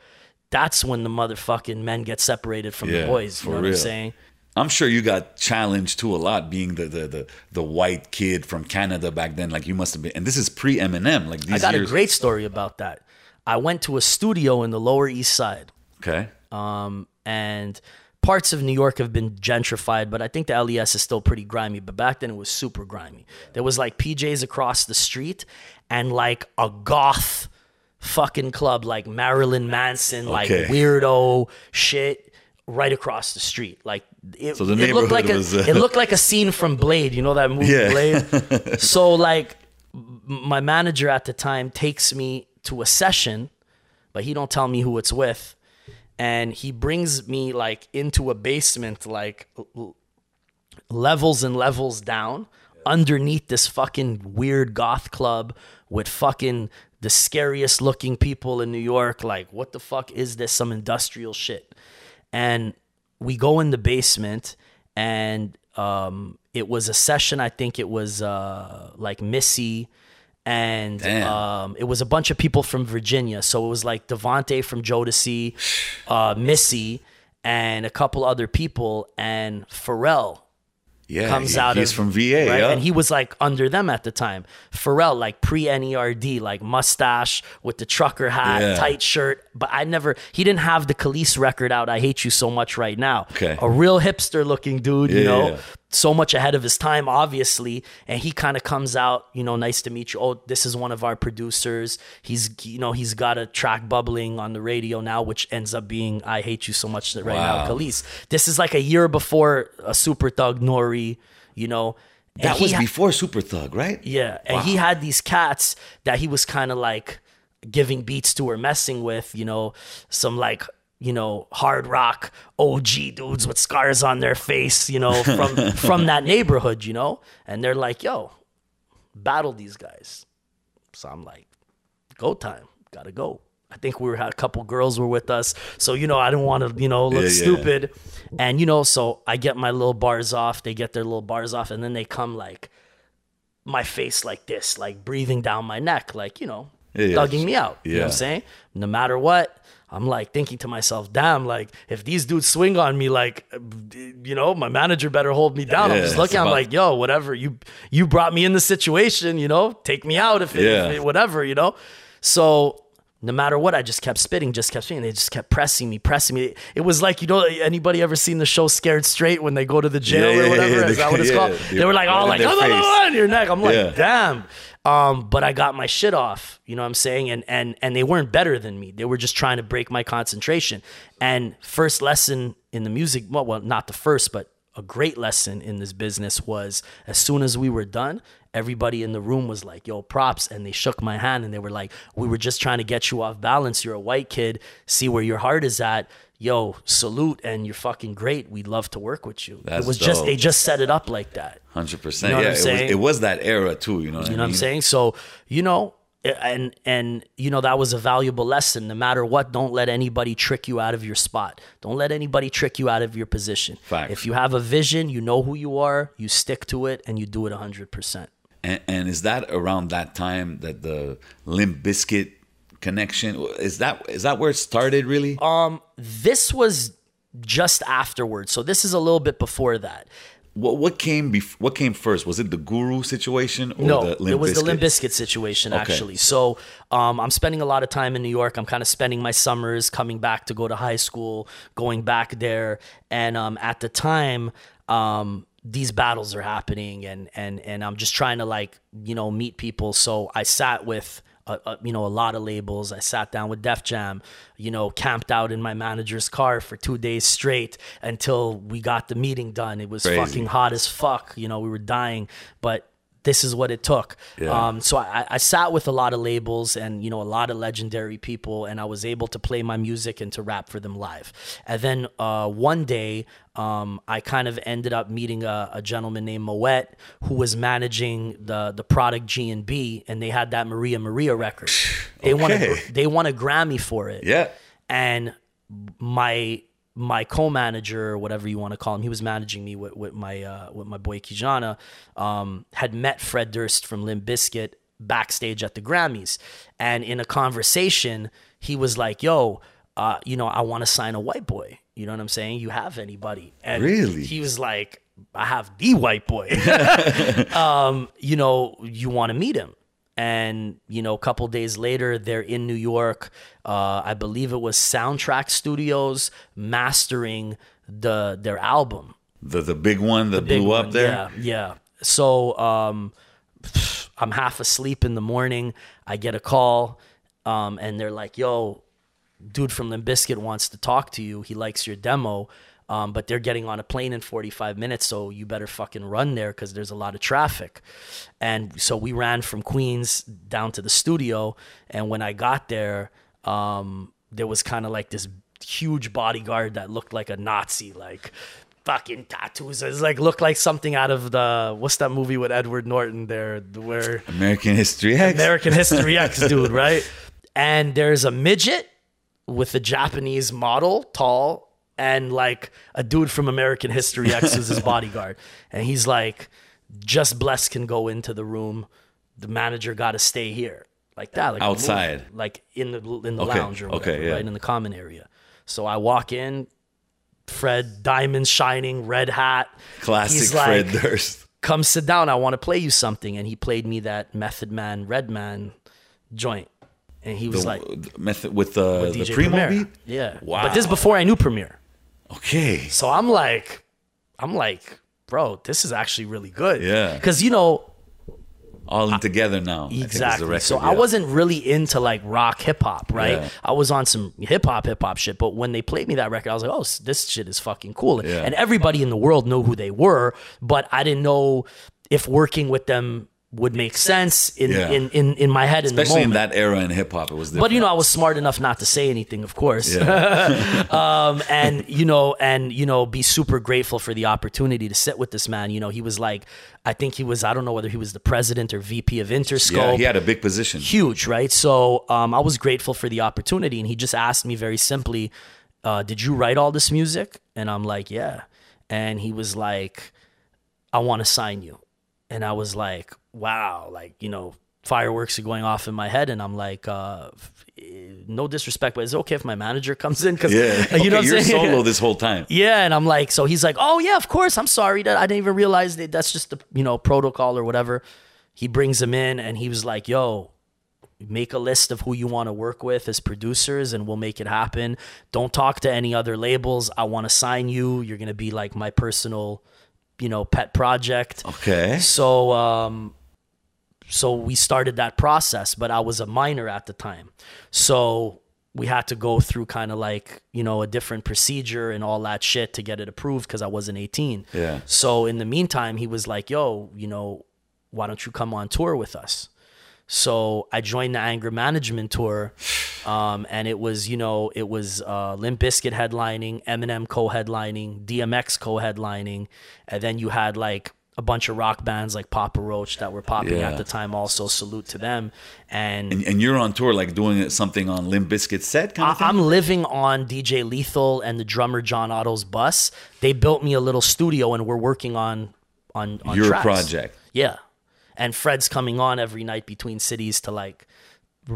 that's when the motherfucking men get separated from Yeah, the boys. You know what real. I'm saying? I'm sure you got challenged too a lot being the the the, the white kid from Canada back then. Like you must have been, and this is pre Eminem. Like these I got years. a great story about that. I went to a studio in the Lower East Side. okay. um, and parts of New York have been gentrified, but I think the LES is still pretty grimy. But back then it was super grimy. There was like PJs across the street and like a goth fucking club like Marilyn Manson, like weirdo shit. Right across the street. Like it, So the it looked like a, was, uh, it looked like a scene from Blade. You know that movie Yeah. Blade. so like my manager at the time takes me to a session, but he don't tell me who it's with, and he brings me like into a basement, like levels and levels down underneath this fucking weird goth club with fucking the scariest looking people in New York. Like, what the fuck is this? Some industrial shit. And we go in the basement and um, it was a session. I think it was uh, like Missy and um, it was a bunch of people from Virginia. So it was like DeVante from Jodeci, uh, Missy, and a couple other people, and Pharrell Yeah, comes he- out he's of from VA, right? yeah. and he was like under them at the time. Pharrell, like pre NERD, like mustache with the trucker hat, Yeah. tight shirt. But I never, he didn't have the Kelis record out. I hate you so much right now. Okay. a real hipster looking dude, you Yeah, know. So much ahead of his time, obviously, and he kind of comes out, you know, nice to meet you. Oh, this is one of our producers. He's, you know, he's got a track bubbling on the radio now, which ends up being "I Hate You So Much" right now, Wow. Kelis. This is like a year before a Super Thug Nori, you know. And that was ha- before Super Thug, right? yeah, and he had these cats that he was kind of like giving beats to or messing with, you know, some like you know hard rock OG dudes with scars on their face, you know, from from that neighborhood, you know, and they're like, "Yo, battle these guys." So I'm like, "Go time, gotta go." I think we were had a couple girls were with us, so you know I didn't want to you know look Yeah, yeah. stupid, and you know so I get my little bars off, they get their little bars off, and then they come like my face like this, like breathing down my neck, like, you know, Yeah, yeah. thugging me out. You know what I'm saying? No matter what, I'm like thinking to myself, damn, like if these dudes swing on me, like, uh, you know, my manager better hold me down. I'm just looking, I'm like, yo, whatever. You you brought me in the situation, you know, take me out if it, Yeah. if it- whatever, you know? So no matter what, I just kept spitting, just kept spitting. They just kept pressing me, pressing me. It was like, you know, anybody ever seen the show Scared Straight when they go to the jail Yeah, or whatever? yeah, Is that what it's yeah. called? They were like, oh, in like, their "Oh, no, no, face." no," in your neck. I'm like, Yeah. damn. Um, but I got my shit off, you know what I'm saying? And and and they weren't better than me. They were just trying to break my concentration. And first lesson in the music, well, well, not the first, but a great lesson in this business was as soon as we were done, everybody in the room was like, yo, props. And they shook my hand and they were like, we were just trying to get you off balance. You're a white kid. See where your heart is at. Yo, salute. And you're fucking great. We'd love to work with you. That's it was just, they just set it up like that. Hundred percent. You know what Yeah, it was, it was that era too. You know what You I know what I'm saying? So, you know, and and you know that was a valuable lesson. No matter what, don't let anybody trick you out of your spot. Don't let anybody trick you out of your position. If you have a vision, you know who you are, you stick to it and you do it 100%. And, and is that around that time that the Limp Bizkit connection is that is that where it started really? Um this was just afterwards. So this is a little bit before that. what what came bef- what came first? Was it the Guru situation or No, the Limp it was Bizkit? the Limp situation actually. So um, I'm spending a lot of time in New York. I'm kind of spending my summers coming back to go to high school, going back there, and um, at the time. Um, these battles are happening and and and I'm just trying to like you know meet people so I sat with a, a, you know a lot of labels. I sat down with Def Jam you know camped out in my manager's car for 2 days straight until we got the meeting done. It was Crazy. fucking hot as fuck you know we were dying. But this is what it took. Yeah. Um, so I, I sat with a lot of labels and you know a lot of legendary people, and I was able to play my music and to rap for them live. And then uh, one day, um, I kind of ended up meeting a, a gentleman named Moet who was managing the the product G and B, and they had that Maria Maria record. They won a, they won a Grammy for it Yeah. and my my co-manager or whatever you want to call him he was managing me with, with my uh, with my boy Kijana um, had met Fred Durst from Limp Bizkit backstage at the Grammys. And in a conversation he was like yo uh, you know I want to sign a white boy. You know what I'm saying? You have anybody? And Really? he was like I have the white boy. Um, you know, you want to meet him. And, you know, a couple days later, they're in New York. Uh, I believe it was Soundtrack Studios mastering the their album. The the big one that blew up one. there. Yeah, yeah. So um, I'm half asleep in the morning. I get a call, um, and they're like, "Yo, dude from Limp Bizkit wants to talk to you. He likes your demo, um, but they're getting on a plane in 45 minutes, so you better fucking run there because there's a lot of traffic. And so we ran from Queens down to the studio, and when I got there, um, there was kind of like this huge bodyguard that looked like a Nazi, like fucking tattoos. It's like looked like something out of the what's that movie with Edward Norton there, where American History X. American History X, dude, right? And there's a midget with a Japanese model, tall, and like a dude from American History X who's his bodyguard. And he's like, just Bless can go into the room. The manager got to stay here, like that, like movie, Outside. like in the in the Okay, lounge or okay, whatever, yeah. right in the common area. So I walk in, Fred, diamonds shining, red hat. Classic He's Fred like, Durst. come sit down. I want to play you something. And he played me that Method Man, Redman joint. And he was The, like, method with the, the Premier beat? Yeah. Wow. But this is before I knew Premier. Okay. So I'm like, I'm like, bro, this is actually really good. Yeah. Because, you know, All in together now. I think is the exactly. record, so I wasn't really into like rock hip hop, right? Yeah. I was on some hip hop, hip hop shit. But when they played me that record, I was like, oh, this shit is fucking cool. Yeah. And everybody in the world knew who they were, but I didn't know if working with them would make sense in Yeah. in, in, in my head in Especially the in that era in hip hop, it was different. But you know, I was smart enough not to say anything, of course. Yeah. um, and you know, and you know, be super grateful for the opportunity to sit with this man. You know, he was like, I think he was, I don't know whether he was the president or VP of Interscope. yeah, he had a big position. huge, right? So um, I was grateful for the opportunity, and he just asked me very simply, uh, "Did you write all this music?" And I'm like, "Yeah." And he was like, "I want to sign you," and I was like, "Wow!" Like you know, fireworks are going off in my head, and I'm like, uh, "No disrespect, but is it okay if my manager comes in?" Because Yeah. you know, Okay, you're saying? solo this whole time. Yeah, and I'm like, so he's like, oh yeah, of course. I'm sorry that I didn't even realize that that's just the you know protocol or whatever. He brings him in, and he was like, yo, make a list of who you want to work with as producers, and we'll make it happen. Don't talk to any other labels. I want to sign you. You're gonna be like my personal, you know, pet project. Okay. So um so we started that process, but I was a minor at the time. So we had to go through kind of like, you know, a different procedure and all that shit to get it approved because I wasn't 18. Yeah. So in the meantime, he was like, yo, you know, why don't you come on tour with us? So I joined the anger management tour, um, and it was you know it was uh, Limp Bizkit headlining, Eminem co-headlining, DMX co-headlining, and then you had like a bunch of rock bands like Papa Roach that were popping Yeah. at the time. Also, salute to them. And, And, and you're on tour, like doing something on Limp Bizkit set kind of thing? I, am living on DJ Lethal and the drummer John Otto's bus. They built me a little studio, and we're working on on on Your tracks. project. Yeah. And Fred's coming on every night between cities to like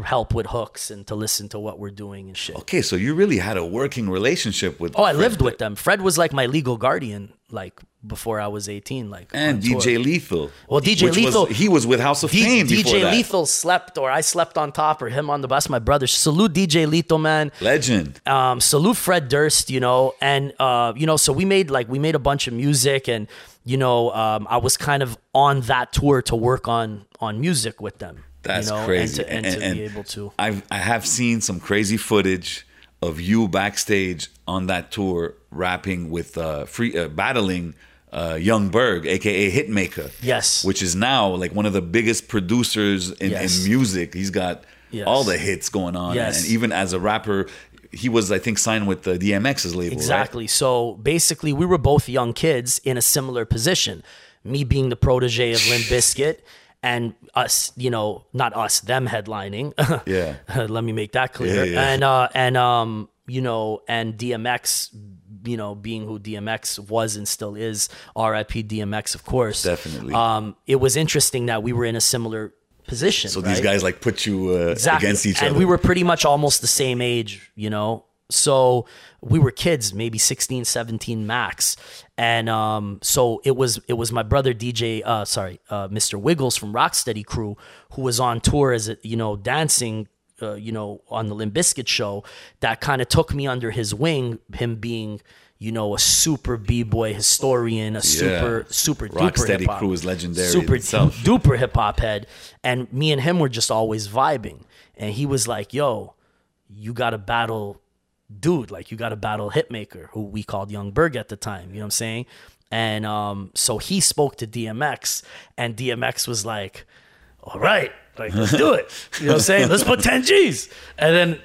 help with hooks and to listen to what we're doing and shit. Okay, so you really had a working relationship with Oh, I Fred lived with them. Fred was like my legal guardian, like before I was 18. Like and tour. DJ Lethal. Well, DJ which was- Lethal- he was with House of D- Fame DJ that. Lethal slept, or I slept on top, or him on the bus. My brother. Salute DJ Lethal, man. Legend. um, salute Fred Durst, you know, and uh, you know, so we made like we made a bunch of music, and you know, um, I was kind of on that tour to work on on music with them. That's you know, crazy. and to, and to be able to. I've I have seen some crazy footage of you backstage on that tour rapping with uh free uh, battling uh Young Berg, aka Hitmaker. Yes. Which is now like one of the biggest producers in, Yes. in music. He's got Yes. all the hits going on. Yes. And even as a rapper, he was, I think, signed with the DMX's label. right? Exactly. So basically, we were both young kids in a similar position. Me being the protege of Limp Bizkit and us, you know, not us, them headlining. Yeah. Let me make that clear. Yeah, yeah. And uh, and um, you know, and DMX, you know, being who DMX was and still is, R.I.P. DMX, of course. Definitely. Um, it was interesting that we were in a similar position. So these guys like put you uh, against each and other. we were pretty much almost the same age, you know. So we were kids, maybe 16, 17 max. And um, so it was it was my brother DJ, uh, sorry, uh, Mr. Wiggles from Rocksteady Crew, who was on tour as a, you know dancing, uh, you know, on the Limp Bizkit show. That kind of took me under his wing. Him being you know a super b boy historian, a super super duper hip hop, Crew is legendary super duper hip hop head, and me and him were just always vibing. And he was like, "Yo, you got to battle dude, like you got to battle Hitmaker, who we called Young Berg at the time. You know what I'm saying? And um, so he spoke to DMX, and DMX was like, "All right, like let's do it." You know what I'm saying? Let's put 10 G's, and then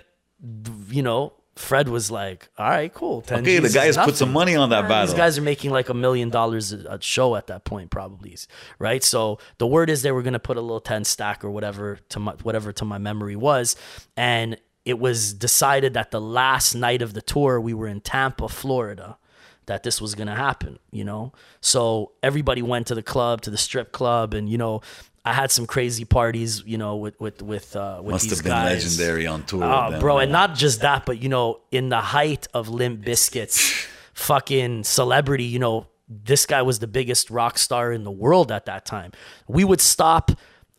you know. Fred was like, "All right, cool." 10 Okay, the G's is guys put some money on that Yeah, battle. These guys are making like a million dollars a show at that point, probably, right? So the word is they were gonna put a little ten stack or whatever to my whatever to my memory was, and it was decided that the last night of the tour we were in Tampa, Florida, that this was gonna happen. You know, so everybody went to the club, to the strip club, and you know. I had some crazy parties, you know, with with with uh, with Must these have been guys. legendary on tour. Oh, bro, and not just that, but you know, in the height of Limp Bizkit's fucking celebrity, you know, this guy was the biggest rock star in the world at that time. We would stop,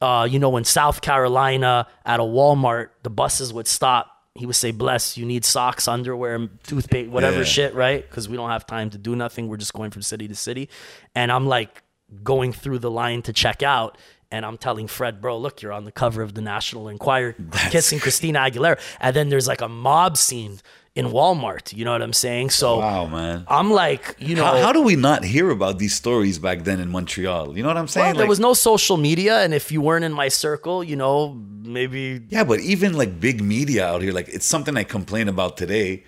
uh, you know, in South Carolina at a Walmart, the buses would stop. He would say, "Bless, you need socks, underwear, toothpaste, whatever Yeah. shit, right?" Because we don't have time to do nothing. We're just going from city to city, and I'm like going through the line to check out. And I'm telling Fred, bro, look, you're on the cover of the National Enquirer kissing Christina Aguilera. And then there's like a mob scene in Walmart. You know what I'm saying? So Wow, man. I'm like, you know, How, how do we not hear about these stories back then in Montreal? You know what I'm saying? well, there Like- was no social media. And if you weren't in my circle, you know, maybe Yeah, but even like big media out here, like it's something I complain about today.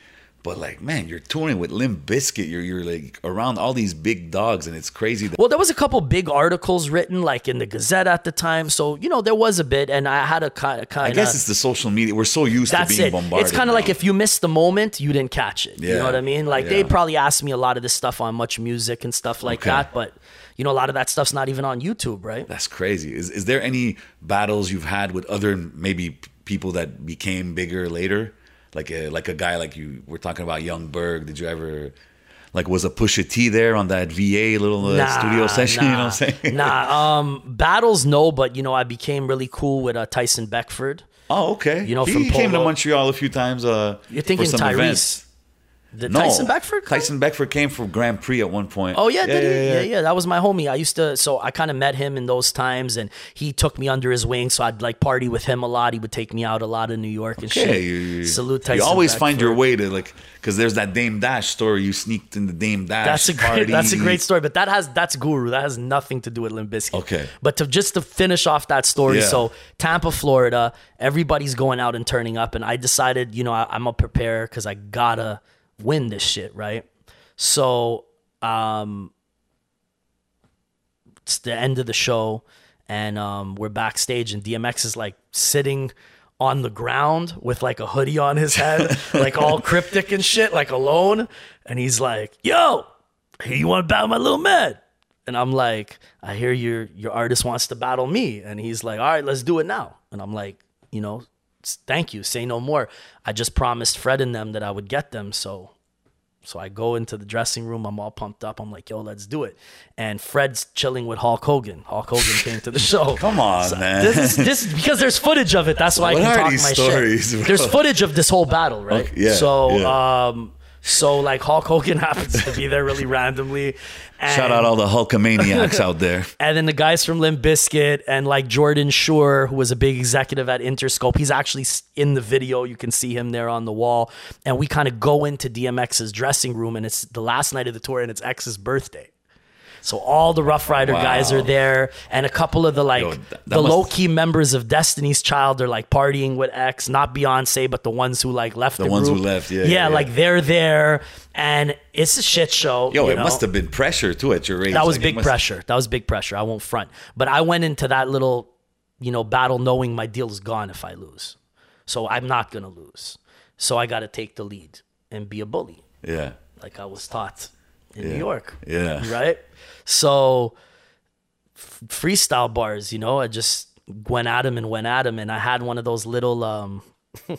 But like, man, you're touring with Limp Bizkit. You're you're like around all these big dogs, and it's crazy. That, Well, there was a couple big articles written, like in the Gazette at the time. So you know, there was a bit, and I had a kind of I guess it's the social media. We're so used to That's being it. bombarded. It's kind of like if you missed the moment, you didn't catch it. Yeah. You know what I mean? Like Yeah. they probably asked me a lot of this stuff on Much Music and stuff like Okay. that, but you know, a lot of that stuff's not even on YouTube, right? That's crazy. Is is there any battles you've had with other maybe people that became bigger later? Like a like a guy like you we're talking about Young Berg. Did you ever like was a Pusha T there on that VA little uh, Nah, studio session? You know nah, what I'm saying? nah, um, battles no, but you know, I became really cool with uh, Tyson Beckford. Oh, okay. You know, he from came to Montreal a few times. Uh, You're thinking Tyrese. events. The No, Tyson Beckford? come? Tyson Beckford came from Grand Prix at one point. Oh yeah, did he? Yeah, yeah, That was my homie. I used to, so I kind of met him in those times, and he took me under his wing. So I'd like party with him a lot. He would take me out a lot in New York and Okay, shit. you, you, Salute Tyson. you always find your way to like because there's that Dame Dash story. You sneaked in the Dame Dash. That's a great. party. That's a great story. But that has that's Guru. That has nothing to do with Limp Bizkit. Okay. But to just to finish off that story, Yeah. so Tampa, Florida, everybody's going out and turning up, and I decided, you know, I, I'm gonna prepare because I gotta win this shit, right? So, um, it's the end of the show, and um, we're backstage, and DMX is like sitting on the ground with like a hoodie on his head, like all cryptic and shit, like alone, and he's like, "Yo, hey, you want to battle my little man?" And I'm like, "I hear your your artist wants to battle me," and he's like, "All right, let's do it now." And I'm like, you know, thank you, say no more. I just promised Fred and them that I would get them, so so I go into the dressing room. I'm all pumped up. I'm like, yo, let's do it. And Fred's chilling with Hulk Hogan. Hulk Hogan came to the show. Come on, man. This is this because there's footage of it. That's why What I can talk my stories, shit. bro? There's footage of this whole battle, right? Okay, yeah, So yeah. um so like Hulk Hogan happens to be there really randomly. And, Shout out all the Hulkamaniacs out there. and then the guys from Limp Bizkit and like Jordan Schur, who was a big executive at Interscope. He's actually in the video. You can see him there on the wall. And we kind of go into DMX's dressing room, and it's the last night of the tour, and it's X's birthday. So all the Ruff Ryder Wow. guys are there, and a couple of the like Yo, that- that the must- low key members of Destiny's Child are like partying with X, not Beyonce, but the ones who like left the, The ones who left, yeah, yeah, yeah, like they're there, and it's a shit show. Yo, it know? must have been pressure too at your age. That was Like, big must- pressure. That was big pressure. I won't front. But I went into that little, you know, battle knowing my deal is gone if I lose. So I'm not gonna lose. So I got to take the lead and be a bully, Yeah, like I was taught in New York. yeah. Right. So f- freestyle bars, you know, I just went at him and went at him, and I had one of those little. um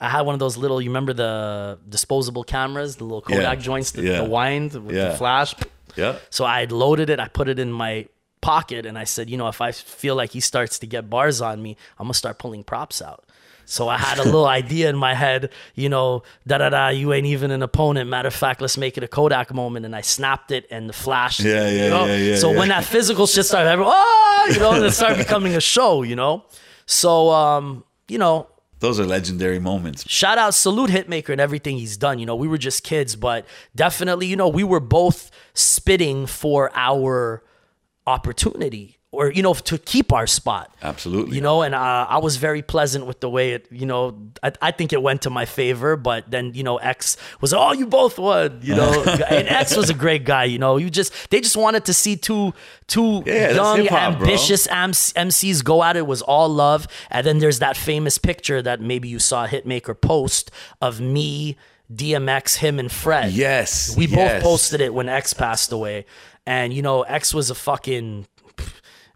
I had one of those little, you remember the disposable cameras, the little Kodak joints, the, Yeah. the wind with Yeah. the flash. Yeah. So I had loaded it, I put it in my pocket, and I said, you know, if I feel like he starts to get bars on me, I'm gonna start pulling props out. So I had a little idea in my head, you know, da da da, you ain't even an opponent. Matter of fact, let's make it a Kodak moment. And I snapped it and the flash. Yeah, yeah, you know? yeah, yeah, So yeah. when that physical shit started, everyone, oh, you know, and it started becoming a show, you know? So, um, you know, Those are legendary moments. shout out salute hitmaker and everything he's done you know we were just kids but definitely you know we were both spitting for our opportunity or you know to keep our spot Absolutely. you know and uh, i was very pleasant with the way it you know I, I think it went to my favor but then you know x was oh you both won you know and x was a great guy you know you just they just wanted to see two two Yeah, young bro. ambitious mcs go at it it was all love and then there's that famous picture that maybe you saw hitmaker post of me dmx him and fred Yes. we yes. both posted it when X passed away. And, you know, X was a fucking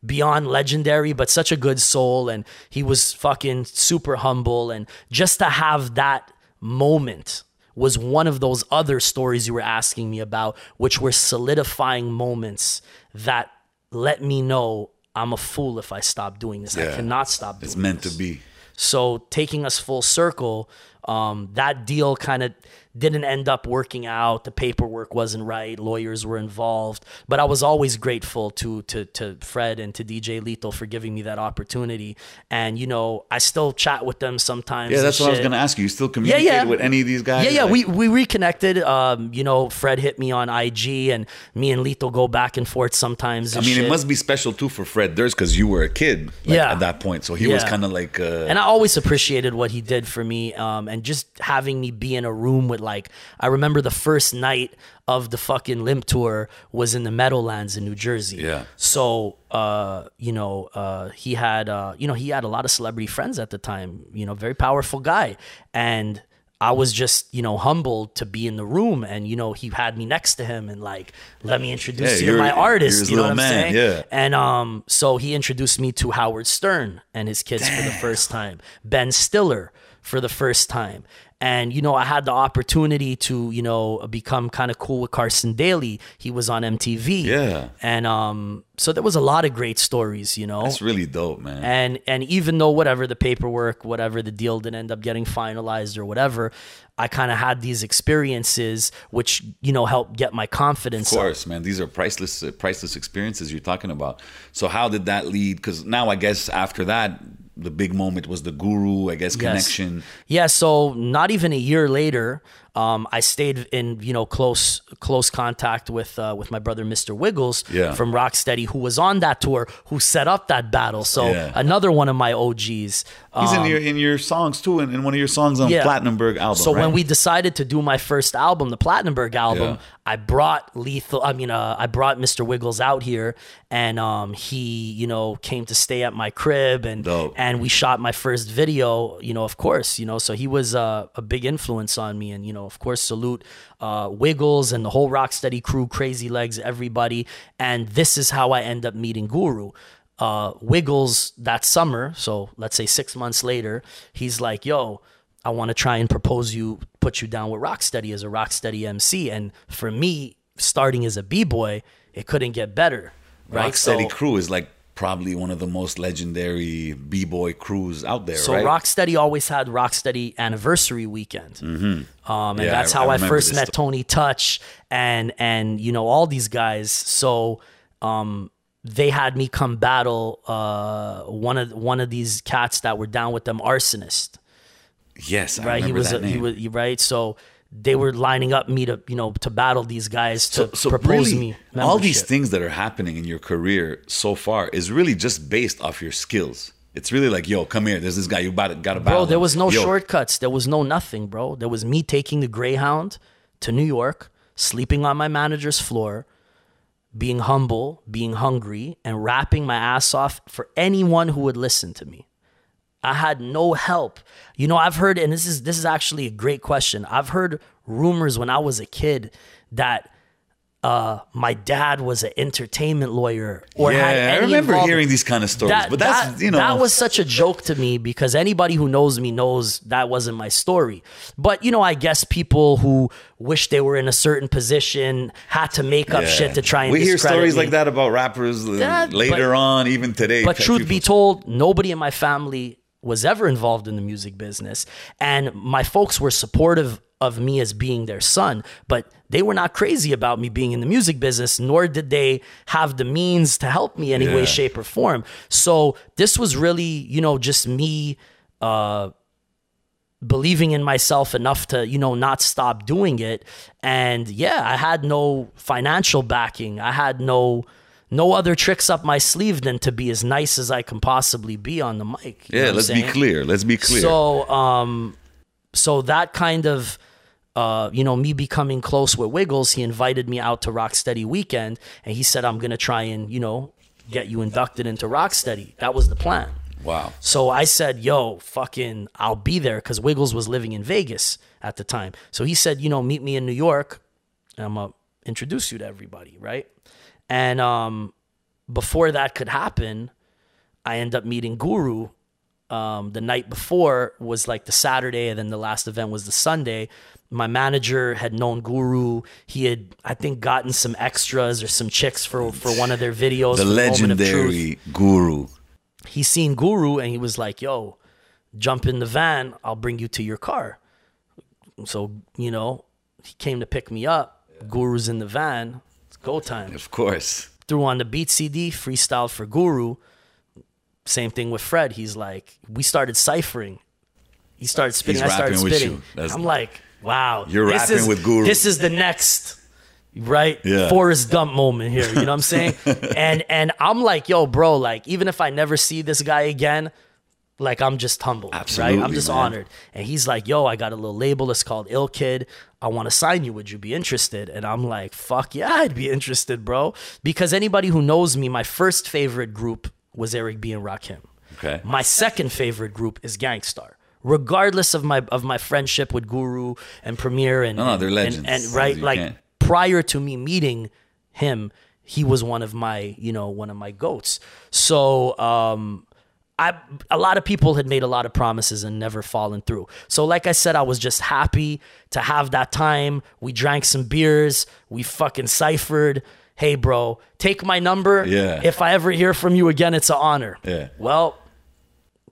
beyond legendary, but such a good soul. And he was fucking super humble. And just to have that moment was one of those other stories you were asking me about, which were solidifying moments that let me know I'm a fool if I stop doing this. I cannot stop doing It's meant this. to be. So taking us full circle, um, that deal kind of didn't end up working out. The paperwork wasn't right. Lawyers were involved, but I was always grateful to to to Fred and to DJ Lethal for giving me that opportunity. And you know, I still chat with them sometimes. Yeah, that's what I was gonna ask you. You still communicate yeah. with any of these guys? Yeah, yeah, Like- we we reconnected. Um, you know, Fred hit me on IG, and me and Lethal go back and forth sometimes. I mean, shit. it must be special too for Fred Durst because you were a kid like, Yeah. at that point. So he was kind of like, uh, and I always appreciated what he did for me. Um, and just having me be in a room with like, I remember the first night of the fucking Limp tour was in the Meadowlands in New Jersey. Yeah. So, uh, you know, uh, he had, uh, you know, he had a lot of celebrity friends at the time. You know, very powerful guy, and. I was just, you know, humbled to be in the room, and you know, he had me next to him, and like, let me introduce Yeah, you to my artist. You know what I'm man, saying? yeah. And um, so he introduced me to Howard Stern and his kids for the first time, Ben Stiller for the first time. And, you know, I had the opportunity to, you know, become kind of cool with Carson Daly. He was on MTV. Yeah. And um, so there was a lot of great stories, you know. that's really dope, man. And and even though whatever the paperwork, whatever the deal didn't end up getting finalized or whatever, I kind of had these experiences which you know helped get my confidence Of up. course, man. These are priceless, uh, priceless experiences you're talking about. So how did that lead? Because now I guess after that, the big moment was the Guru, I guess, Yes. connection. Yeah, so not even a year later, um, I stayed in you know close close contact with uh, with my brother Mr. Wiggles Yeah. from Rocksteady, who was on that tour, who set up that battle. So Yeah. another one of my OGs. He's Um, in your in your songs too, in, in one of your songs on Yeah. Platinumberg album. So right? when we decided to do my first album, the Platinumberg album. I brought Lethal. I mean, uh, I brought Mr. Wiggles out here, and um, he, you know, came to stay at my crib, and Dope. and we shot my first video. You know, of course, you know, so he was uh, a big influence on me, and you know, of course, salute uh, Wiggles and the whole Rocksteady crew, Crazy Legs, everybody, and this is how I end up meeting Guru. Uh, Wiggles that summer, so let's say six months later, he's like, "Yo, I want to try and propose you, put you down with Rocksteady as a Rocksteady MC. And for me, starting as a b boy, it couldn't get better. Right. Rocksteady so, Crew is like probably one of the most legendary b boy crews out there, so right? Rocksteady always had Rocksteady anniversary weekend. Mm-hmm. Um, and Yeah, that's how I I, first met story. Tony Touch and and you know all these guys. So um, they had me come battle uh, one of one of these cats that were down with them, arsonist. yes, I right? He was that a, he was right. So they were lining up me to you know to battle these guys to so, so propose really, me. all these things that are happening in your career so far is really just based off your skills. It's really like, yo, come here. There's this guy you got to battle. bro. There was no Yo, shortcuts. There was no nothing, bro. There was me taking the Greyhound to New York, sleeping on my manager's floor, being humble, being hungry, and rapping my ass off for anyone who would listen to me. I had no help. You know, I've heard, and this is this is actually a great question. I've heard rumors when I was a kid that uh, my dad was an entertainment lawyer or Yeah, I remember involvement- hearing these kind of stories, That, but that's that- you know that was such a joke to me because anybody who knows me knows that wasn't my story. But you know, I guess people who wish they were in a certain position had to make up Yeah. shit to try and we hear stories me. like that about rappers uh, Yeah, later but- on, even today. But truth be told, nobody in my family was ever involved in the music business. And my folks were supportive of me as being their son, but they were not crazy about me being in the music business, nor did they have the means to help me any Yeah. way, shape, or form. So this was really, you know, just me uh believing in myself enough to you know not stop doing it and yeah i had no financial backing i had no no other tricks up my sleeve than to be as nice as i can possibly be on the mic you Yeah, let's be clear. Let's be clear. So, um, so that kind of, uh, you know, me becoming close with Wiggles, he invited me out to Rocksteady weekend, and he said, "I'm gonna try and you know get you inducted into Rocksteady." That was the plan. wow. So I said, "Yo, fucking, I'll be there," because Wiggles was living in Vegas at the time. So he said, "You know, meet me in New York, and I'm gonna introduce you to everybody, right?" And um, before that could happen, I end up meeting Guru. Um, the night before was like the Saturday, and then the last event was the Sunday. My manager had known Guru. He had, I think, gotten some extras or some chicks for for one of their videos. The for Moment of Truth legendary guru. he seen Guru and he was like, "Yo, jump in the van. I'll bring you to your car." So you know, he came to pick me up. Guru's in the van. Go time. Of course. Threw on the beat CD, freestyled for Guru. Same thing with Fred. He's like, we started ciphering. He started spitting. He's I started spitting. I'm like, wow. You're rapping is- with Guru. This is the next right Yeah. Forrest Gump moment here. You know what I'm saying? and and I'm like, yo, bro, like even if I never see this guy again, like I'm just humbled, right? I'm just man. honored. And he's like, yo, I got a little label. It's called Ill Kid. I want to sign you. Would you be interested? And I'm like, fuck yeah, I'd be interested, bro. Because anybody who knows me, my first favorite group was Eric B and Rakim. Okay. My second favorite group is Gang Starr. Regardless of my of my friendship with Guru and Premier and no, they're and- legends. and, right like can't- prior to me meeting him, he was one of my you know one of my goats. So um, I a lot of people had made a lot of promises and never fallen through. So like I said, I was just happy to have that time. We drank some beers. We fucking ciphered. Hey, bro, take my number. Yeah. If I ever hear from you again, it's an honor. Yeah. Well,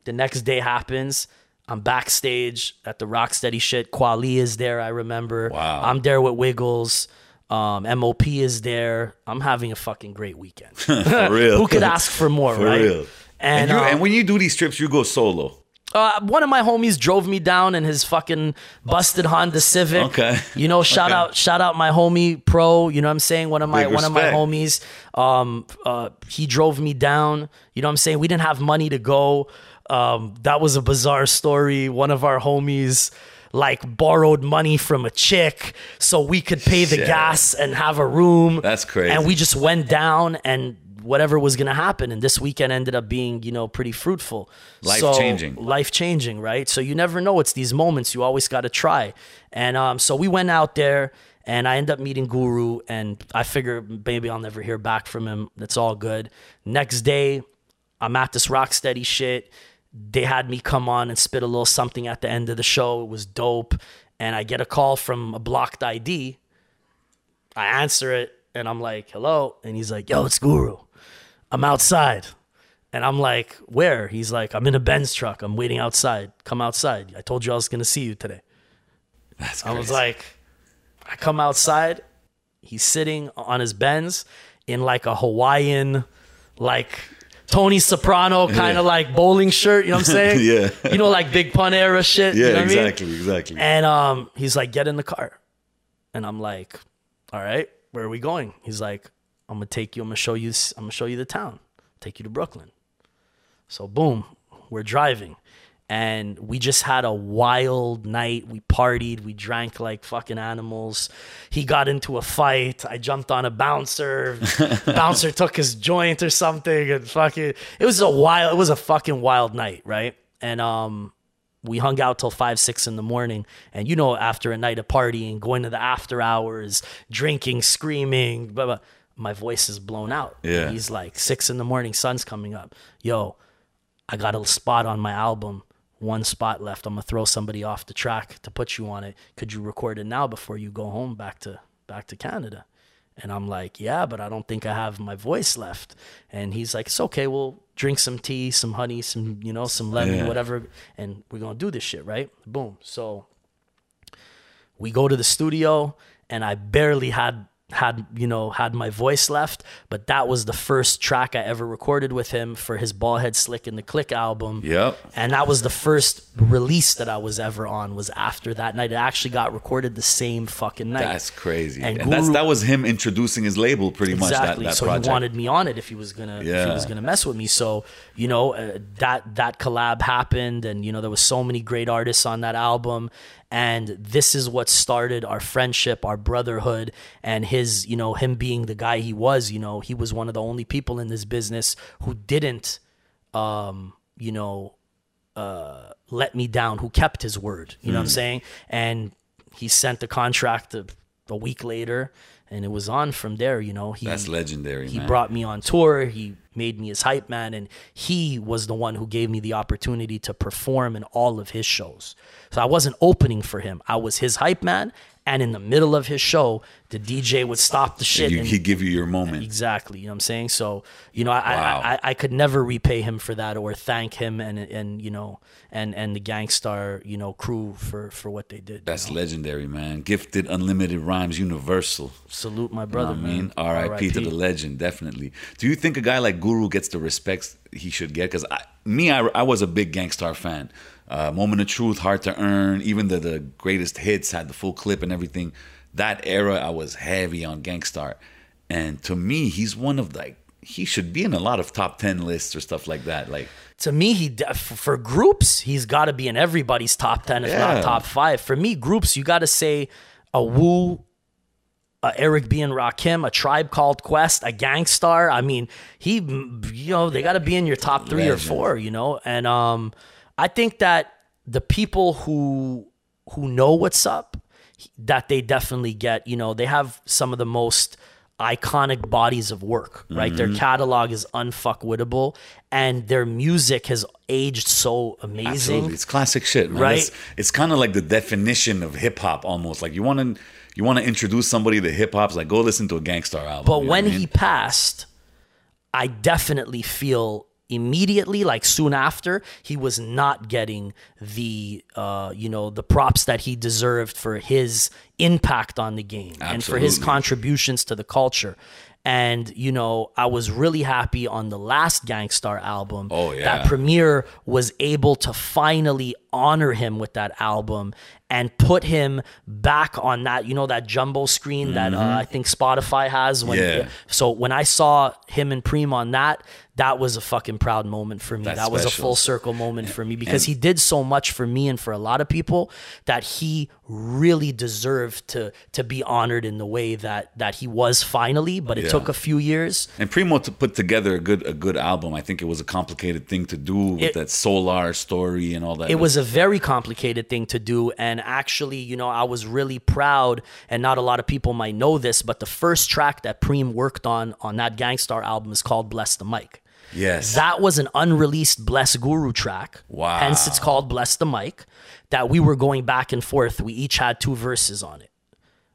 the next day happens. I'm backstage at the Rocksteady shit. Kweli is there, I remember. Wow. I'm there with Wiggles. Um, MOP is there. I'm having a fucking great weekend. For real. Who could ask for more, For right? real. And, And, um, and when you do these trips, you go solo. uh, one of my homies drove me down in his fucking busted Honda Civic. Okay. You know, shout Okay. out, shout out my homie Pro. You know what I'm saying? One of my Big one of my homies. Um, uh, he drove me down. You know what I'm saying? We didn't have money to go. Um, that was a bizarre story. One of our homies like borrowed money from a chick so we could pay the Shit. gas and have a room. That's crazy. And we just went down and whatever was going to happen and this weekend ended up being, you know, pretty fruitful. So- Life-changing. life changing, right? So you never know. It's these moments you always got to try. And um, so we went out there, and I end up meeting Guru, and I figure maybe I'll never hear back from him. That's all good. Next day, I'm at this rock steady shit. They had me come on and spit a little something at the end of the show. It was dope. And I get a call from a blocked ID. I answer it, and I'm like, hello. And he's like, yo, it's Guru. I'm outside. And I'm like, where? He's like, I'm in a Benz truck. I'm waiting outside. Come outside. I told you I was going to see you today. That's I was like, I come outside. He's sitting on his Benz in like a Hawaiian, like Tony Soprano kind of like bowling shirt. You know what I'm saying? Yeah. You know, like Big Pun era shit. yeah, you know what I mean? exactly, exactly. And um, he's like, get in the car. And I'm like, all right, where are we going? He's like, I'm gonna take you. I'm gonna show you. I'm gonna show you the town. Take you to Brooklyn. So boom, we're driving, and we just had a wild night. We partied. We drank like fucking animals. He got into a fight. I jumped on a bouncer. bouncer took his joint or something, and fucking. It was a wild. It was a fucking wild night, right? And um, we hung out till five, six in the morning. And you know, after a night of partying, going to the after hours, drinking, screaming, blah, blah, my voice is blown out. Yeah. He's like, six in the morning, sun's coming up. Yo, I got a spot on my album. One spot left. I'm gonna throw somebody off the track to put you on it. Could you record it now before you go home back to back to Canada? And I'm like, yeah, but I don't think I have my voice left. And he's like, it's okay. We'll drink some tea, some honey, some, you know, some lemon, Yeah. whatever. And we're going to do this shit, right? Boom. So we go to the studio and I barely had had you know had my voice left but that was the first track i ever recorded with him for his Baldhead Slick in the click album. Yep. and that was the first release that i was ever on was after that night. It actually got recorded the same fucking night. That's crazy. And And, that's Guru- that was him introducing his label pretty much that, exactly. that so project. he wanted me on it if he was gonna if he was gonna mess with me. So you know uh, that that collab happened and you know there was so many great artists on that album and this is what started our friendship our brotherhood and his you know him being the guy he was you know. He was one of the only people in this business who didn't um you know uh let me down who kept his word you know what i'm saying? And he sent the contract a, a week later and it was on from there you know. He That's legendary, he man. brought me on tour he made me his hype man and he was the one who gave me the opportunity to perform in all of his shows. So i wasn't opening for him. I was his hype man and in the middle of his show the dj would stop the shit you, and he'd give you your moment. Exactly. You know what I'm saying? So, you know, I, Wow. I, I, I could never repay him for that or thank him and, and, you know, and, and the Gang Starr, you know, crew for, for what they did. That's legendary, man. Gifted, unlimited rhymes, universal. Salute my You know brother, I mean. R.I.P. to the legend, definitely. Do you think a guy like Guru gets the respect he should get? Because me, I, I was a big Gang Starr fan. Uh, Moment of Truth, Hard to Earn, even the, the greatest hits had the full clip and everything. That era, I was heavy on Gang Starr, and to me, he's one of like he should be in a lot of top ten lists or stuff like that. Like, to me, he for groups, he's got to be in everybody's top ten, if Yeah. not top five. For me, groups, you got to say a Wu, a Eric B and Rakim, a Tribe Called Quest, a Gang Starr. I mean, he, you know, they got to be in your top three or four. You know, and um, I think that the people who who know what's up, that they definitely get. You know, they have some of the most iconic bodies of work, right? Their Mm-hmm. catalog is unfuckwittable and their music has aged so amazing. absolutely, it's classic shit, man. Right? It's, it's kind of like the definition of hip hop, almost. Like you want to you want to introduce somebody to hip hop's like go listen to a Gang Starr album. But when I mean? he passed, I definitely feel immediately, like soon after, he was not getting the uh, you know the props that he deserved for his impact on the game and for his contributions to the culture. And you know, I was really happy on the last Gang Starr album Oh, yeah. that Premier was able to finally honor him with that album and put him back on that, you know, that jumbo screen that uh, I think Spotify has. When Mm-hmm. Yeah. so when I saw him and Preem on that, that was a fucking proud moment for me. That's that was a full circle moment for me because he did so much for me and for a lot of people that he really deserved to to be honored in the way that that he was finally. But it Yeah. took a few years. And Primo to put together a good a good album. I think it was a complicated thing to do with It- that Solar story and all that. It was a very complicated thing to do. And actually, you know, I was really proud, and not a lot of people might know this, but the first track that Preem worked on on that Gang Starr album is called Bless the Mic. yes. That was an unreleased Bless Guru track. Wow. Hence it's called Bless the Mic. That we were going back and forth. We each had two verses on it.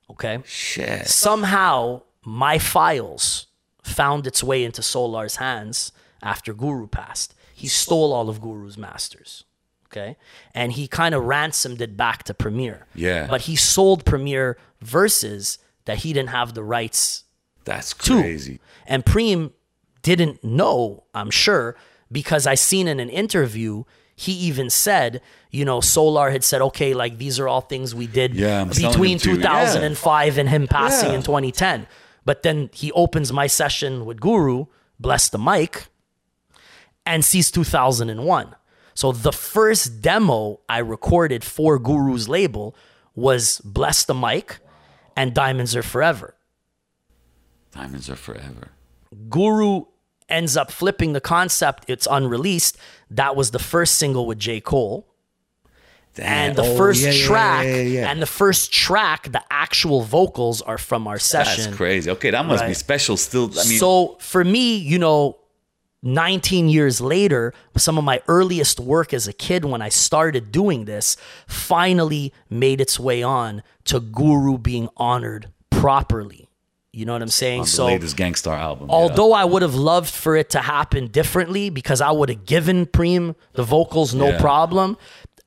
Okay. shit. Somehow my files found its way into Solar's hands after Guru passed. He stole all of Guru's masters. Okay. And he kind of ransomed it back to Premier. Yeah. But he sold Premier verses that he didn't have the rights That's crazy. and Preem didn't know, I'm sure, because I seen in an interview, he even said, you know, Solar had said, okay, like these are all things we did Yeah, between them to you. 2005 and him passing Yeah. in 2010. But then he opens my session with Guru, bless the mic, and sees 2001. So the first demo I recorded for Guru's label was Bless the Mic and Diamonds Are Forever. Diamonds are forever. Guru ends up flipping the concept. It's unreleased. That was the first single with J. Cole. And the Oh, first yeah, yeah, track, yeah, yeah, yeah. and the first track, the actual vocals are from our session. That's crazy. Okay, that must be special. Still, I mean, so for me, you know, 19 years later, some of my earliest work as a kid when I started doing this finally made its way on to Guru being honored properly. You know what I'm saying? the latest Gang Starr album. yeah. Although I would have loved for it to happen differently because I would have given Preem the vocals no Yeah. problem,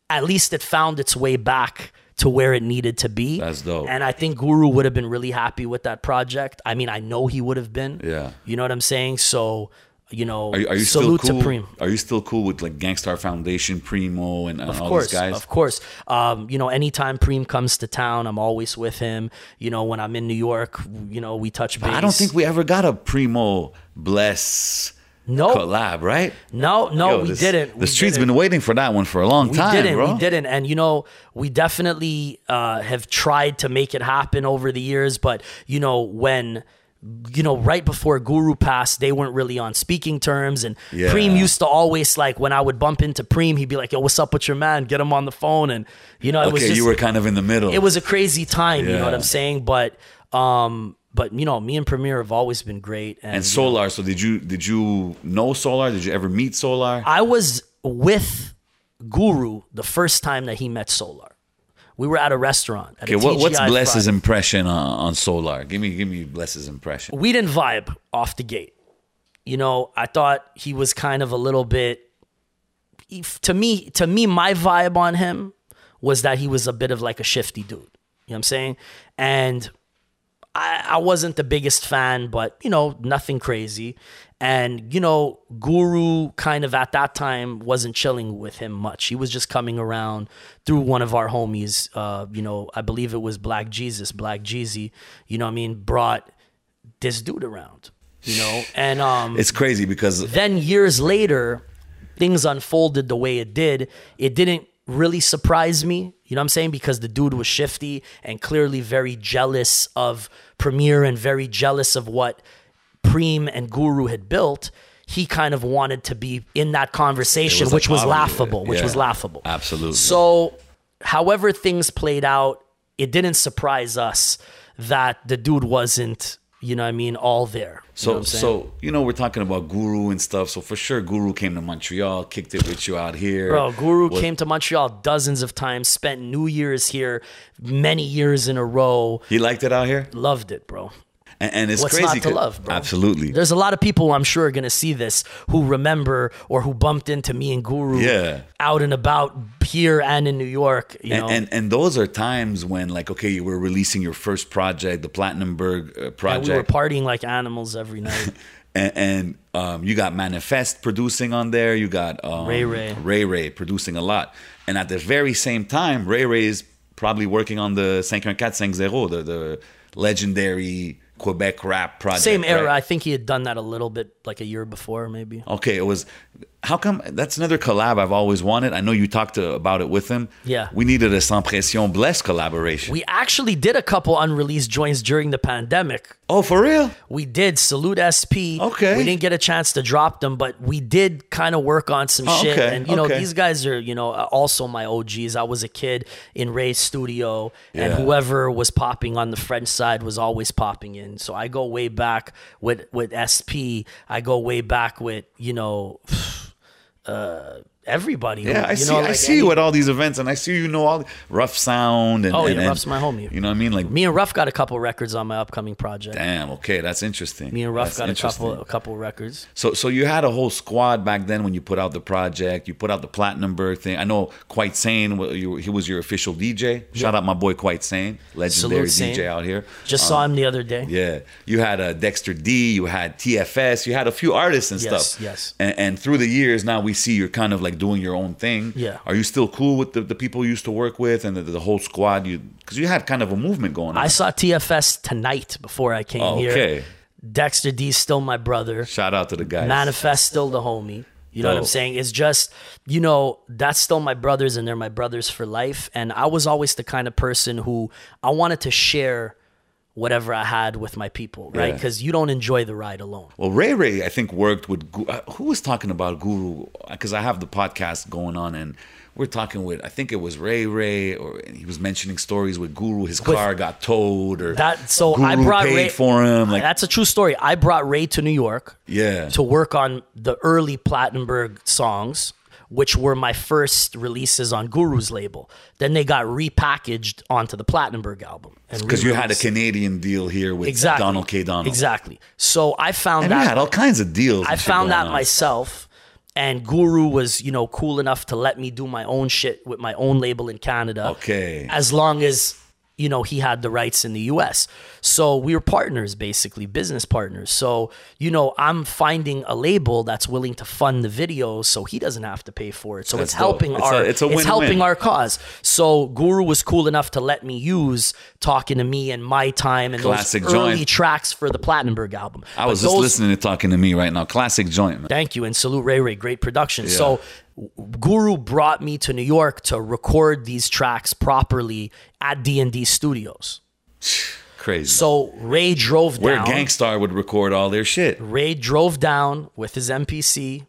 at least it found its way back to where it needed to be. That's dope. And I think Guru would have been really happy with that project. I mean, I know he would have been. Yeah. You know what I'm saying? So, you know, Are you, are you salute still cool? to Preem. Are you still cool with like Gang Starr Foundation, Primo, and, and Of all course, these guys? of course. Um, you know, anytime Preem comes to town, I'm always with him. You know, when I'm in New York, you know, we touch base. I don't think we ever got a Primo Bless No. collab, right? No, no, Yo, we this- didn't. The We street's didn't. been waiting for that one for a long We time, didn't. bro. We didn't. And you know, we definitely uh, have tried to make it happen over the years. But you know, when you know, right before Guru passed, they weren't really on speaking terms. And Yeah. Preem used to always like when I would bump into Preem, he'd be like, "Yo, what's up with your man? Get him on the phone." And you know, it was Okay, just you were kind of in the middle. it was a crazy time. You know what I'm saying? But um, but you know, me and Premier have always been great. And, and Solar. So did you did you know Solar? Did you ever meet Solar? I was with Guru the first time that he met Solar. We were at a restaurant. At Okay, a what, what's Bless's Friday. impression on, on Solar? Give me give me Bless's impression. We didn't vibe off the gate. You know, I thought he was kind of a little bit. To me, to me, my vibe on him was that he was a bit of like a shifty dude. You know what I'm saying? And I, I wasn't the biggest fan, but you know, nothing crazy. And you know, Guru kind of at that time wasn't chilling with him much. He was just coming around through one of our homies. Uh, you know, I believe it was Black Jesus, Black Jeezy. You know, I mean, brought this dude around. You know, and um, It's crazy because then years later, things unfolded the way it did. It didn't really surprise me, you know what I'm saying? Because the dude was shifty and clearly very jealous of Premier and very jealous of what Preem and Guru had built. He kind of wanted to be in that conversation, was which was laughable, which yeah. was laughable. Absolutely. So, however things played out, it didn't surprise us that the dude wasn't, you know what I mean, all there. You know So what so you know we're talking about Guru and stuff. So for sure, Guru came to Montreal, kicked it with you out here. Bro, Guru Was- came to Montreal dozens of times, spent New Year's here many years in a row. He liked it out here, Loved it, bro. And, and it's What's crazy. not to love, bro? Absolutely. There's a lot of people I'm sure are going to see this who remember or who bumped into me and Guru Yeah. out and about here and in New York. You know, and, and and those are times when like okay you were releasing your first project the platinumberg uh, and we were partying like animals every night. and, and um, you got manifest producing on there you got um, Ray Ray. ray ray producing a lot and at the very same time ray ray is probably working on the 51450 the, the legendary quebec rap project Same era. right? I think he had done that a little bit like a year before, maybe. Okay, it was. How come that's another collab I've always wanted? I know you talked to, about it with him. Yeah. we needed a Sans Pression Bless collaboration. We actually did a couple unreleased joints during the pandemic. oh, for real? We did Salute SP. Okay. We didn't get a chance to drop them, but we did kind of work on some Oh, shit. okay, And you know, okay. these guys are, you know, uh, also my OGs. I was a kid in Ray's studio, and whoever was popping on the French side was always popping in. So I go way back with with SP. I go way back with, you know, uh everybody. Yeah, I see. know, I see you at all these events, and I see you know all rough sound. And, Oh, and, yeah, and- Ruff's my homie. You know what I mean? Like, Me and Ruff got a couple records on my upcoming project. damn. Okay, that's interesting. Me and Ruff That's got a couple a couple records. So, so you had a whole squad back then when you put out the project. You put out the platinum Platinumberg thing. I know Quite Sane. He was your official DJ. Shout out my boy Quite Sane, legendary Salute, DJ Sane. out here. Just saw him the other day. Um, Yeah, you had uh, Dexter D, you had TFS, you had a few artists and Yes, stuff. yes. And, and through the years, now we see you're kind of like doing your own thing. Yeah. Are you still cool with the, the people you used to work with and the, the whole squad? You because you had kind of a movement going on. I saw TFS tonight before I came Oh, here. okay. Dexter D's still my brother. Shout out to the guys. Manifest still the homie. You know what I'm saying? It's just, you know, that's still my brothers and they're my brothers for life. And I was always the kind of person who I wanted to share whatever I had with my people, right? Yeah. Because you don't enjoy the ride alone. Well, Ray Ray, I think worked with uh, who was talking about Guru because I have the podcast going on and we're talking with I think it was Ray Ray or he was mentioning stories with Guru. His car got towed or That so Guru I brought Ray for him. Like that's a true story. I brought Ray to New York. yeah, to work on the early Platinumberg songs, which were my first releases on Guru's label. Then they got repackaged onto the Platinumberg album. because you had a Canadian deal here with exactly Donald K. Donald. Exactly. So I found And that had all kinds of deals. I found that on. myself, and Guru was, you know, cool enough to let me do my own shit with my own label in Canada. Okay. As long as you know, he had the rights in the US. So we were partners, basically, business partners. So, you know, I'm finding a label that's willing to fund the videos so he doesn't have to pay for it. So That's it's helping dope. It's our a- it's a it's helping our cause. So Guru was cool enough to let me use talking to me and my time and Classic those early joint. tracks for the Platinumberg album. I But was just those- listening to talking to me right now. Classic joint, man. Thank you and salute Ray Ray, great production. So Guru brought me to New York to record these tracks properly at D&D Studios. Crazy. So Ray drove Where down. Gang Starr would record all their shit. Ray drove down with his MPC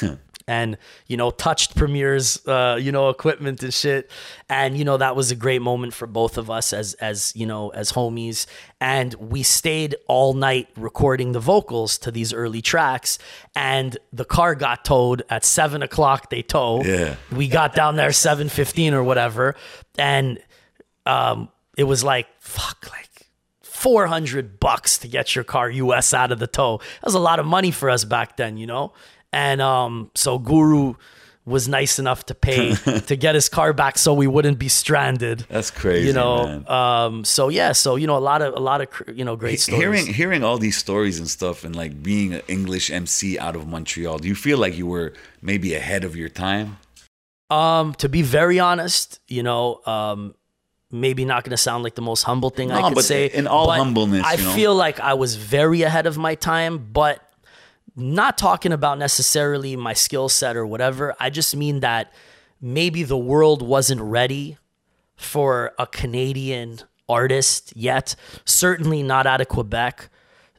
and you know touched Premier's uh, you know equipment and shit, and you know that was a great moment for both of us as as you know as homies, and we stayed all night recording the vocals to these early tracks, and the car got towed at seven o'clock. They tow. Yeah. we got down there seven fifteen or whatever, and um, it was like fuck like. 400 bucks to get your car US out of the tow. That was a lot of money for us back then, you know? And um, so Guru was nice enough to pay to get his car back so we wouldn't be stranded. That's crazy, You know, um, so yeah, so you know a lot of a lot of you know great stories. Hearing hearing all these stories and stuff, and like being an English MC out of Montreal, do you feel like you were maybe ahead of your time? Um, to be very honest, you know, um, maybe not going to sound like the most humble thing I could say. in all but humbleness, I you know? feel like I was very ahead of my time, but not talking about necessarily my skill set or whatever. I just mean that maybe the world wasn't ready for a Canadian artist yet. Certainly not out of Quebec.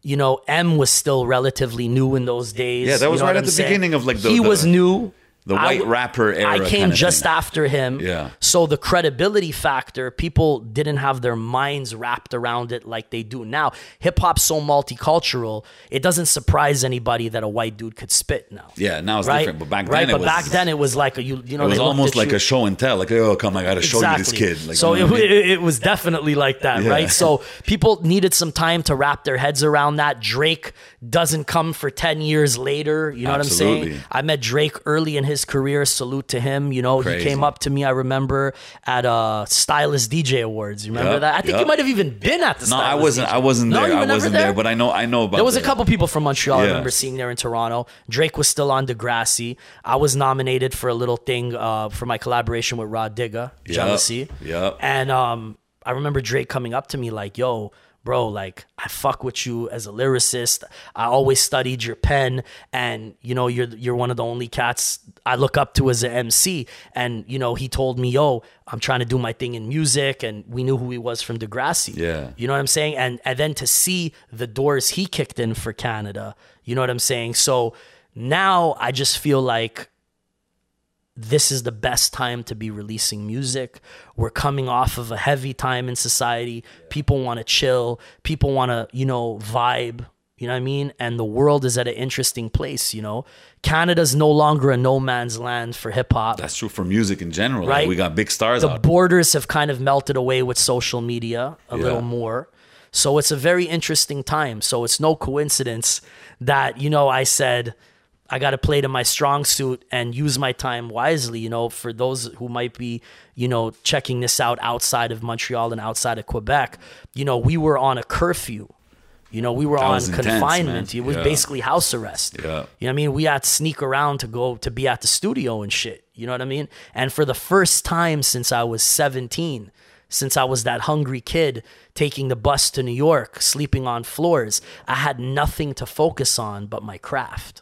You know, M was still relatively new in those days. Yeah, that You was know right at I'm the saying? beginning of, like, the- he the- was new. The white w- rapper era I came just thing. after him. Yeah. So the credibility factor, people didn't have their minds wrapped around it like they do now. Hip hop's so multicultural, it doesn't surprise anybody that a white dude could spit now. Yeah, now it's Right, different. But back then, right. it but was, back then it was like a, you, you know, it was almost like you- a show and tell. Like, oh, come, I got to show you this kid. Like, so you know it, I mean? it, it was definitely like that, Yeah. right? So people needed some time to wrap their heads around that. Drake doesn't come for 10 years later. You know what I'm saying? I met Drake early in his career. Salute to him. You know, Crazy. he came up to me, I remember, at uh Stylus DJ Awards. You remember Yup, that? I think yup. you might have even been at the no, I wasn't. DJ. I wasn't No, there. you were I wasn't there. But I know. I know about. there was a couple people from Montreal. I remember seeing there in Toronto. Drake was still on Degrassi. I was nominated for a little thing uh, for my collaboration with Rah Digga, Jealousy. Yup. And um, I remember Drake coming up to me like, "Yo, bro, like I fuck with you as a lyricist. I always studied your pen, and you know, you're you're one of the only cats I look up to as an MC." And you know, he told me, "Yo, I'm trying to do my thing in music," and we knew who he was from Degrassi. Yeah. You know what I'm saying? And and then to see the doors he kicked in for Canada, you know what I'm saying? So now I just feel like this is the best time to be releasing music. We're coming off of a heavy time in society. People want to chill. People want to, you know, vibe. You know what I mean? And the world is at an interesting place, you know? Canada's no longer a no man's land for hip hop. That's true for music in general. Like, Right. we got big stars The out. borders have kind of melted away with social media a Yeah. little more. So it's a very interesting time. So it's no coincidence that, you know, I said, I got to play to my strong suit and use my time wisely. You know, for those who might be, you know, checking this out outside of Montreal and outside of Quebec, you know, we were on a curfew. You know, we were on intense, confinement. man. It was Yeah. basically house arrest. Yeah. You know what I mean? We had to sneak around to go to be at the studio and shit. You know what I mean? And for the first time since I was 17, since I was that hungry kid taking the bus to New York, sleeping on floors, I had nothing to focus on but my craft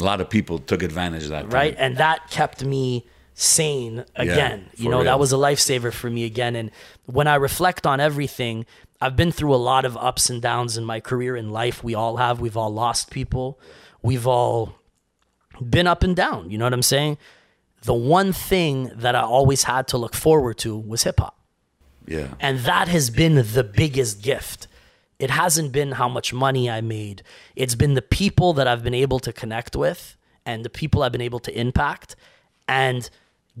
A lot of people took advantage of that. time. right? And that kept me sane again. for you know, real. that was a lifesaver for me again. And when I reflect on everything, I've been through a lot of ups and downs in my career in life. We all have. We've all lost people. We've all been up and down. You know what I'm saying? The one thing that I always had to look forward to was hip hop. Yeah. And that has been the biggest gift. It hasn't been how much money I made. It's been the people that I've been able to connect with and the people I've been able to impact and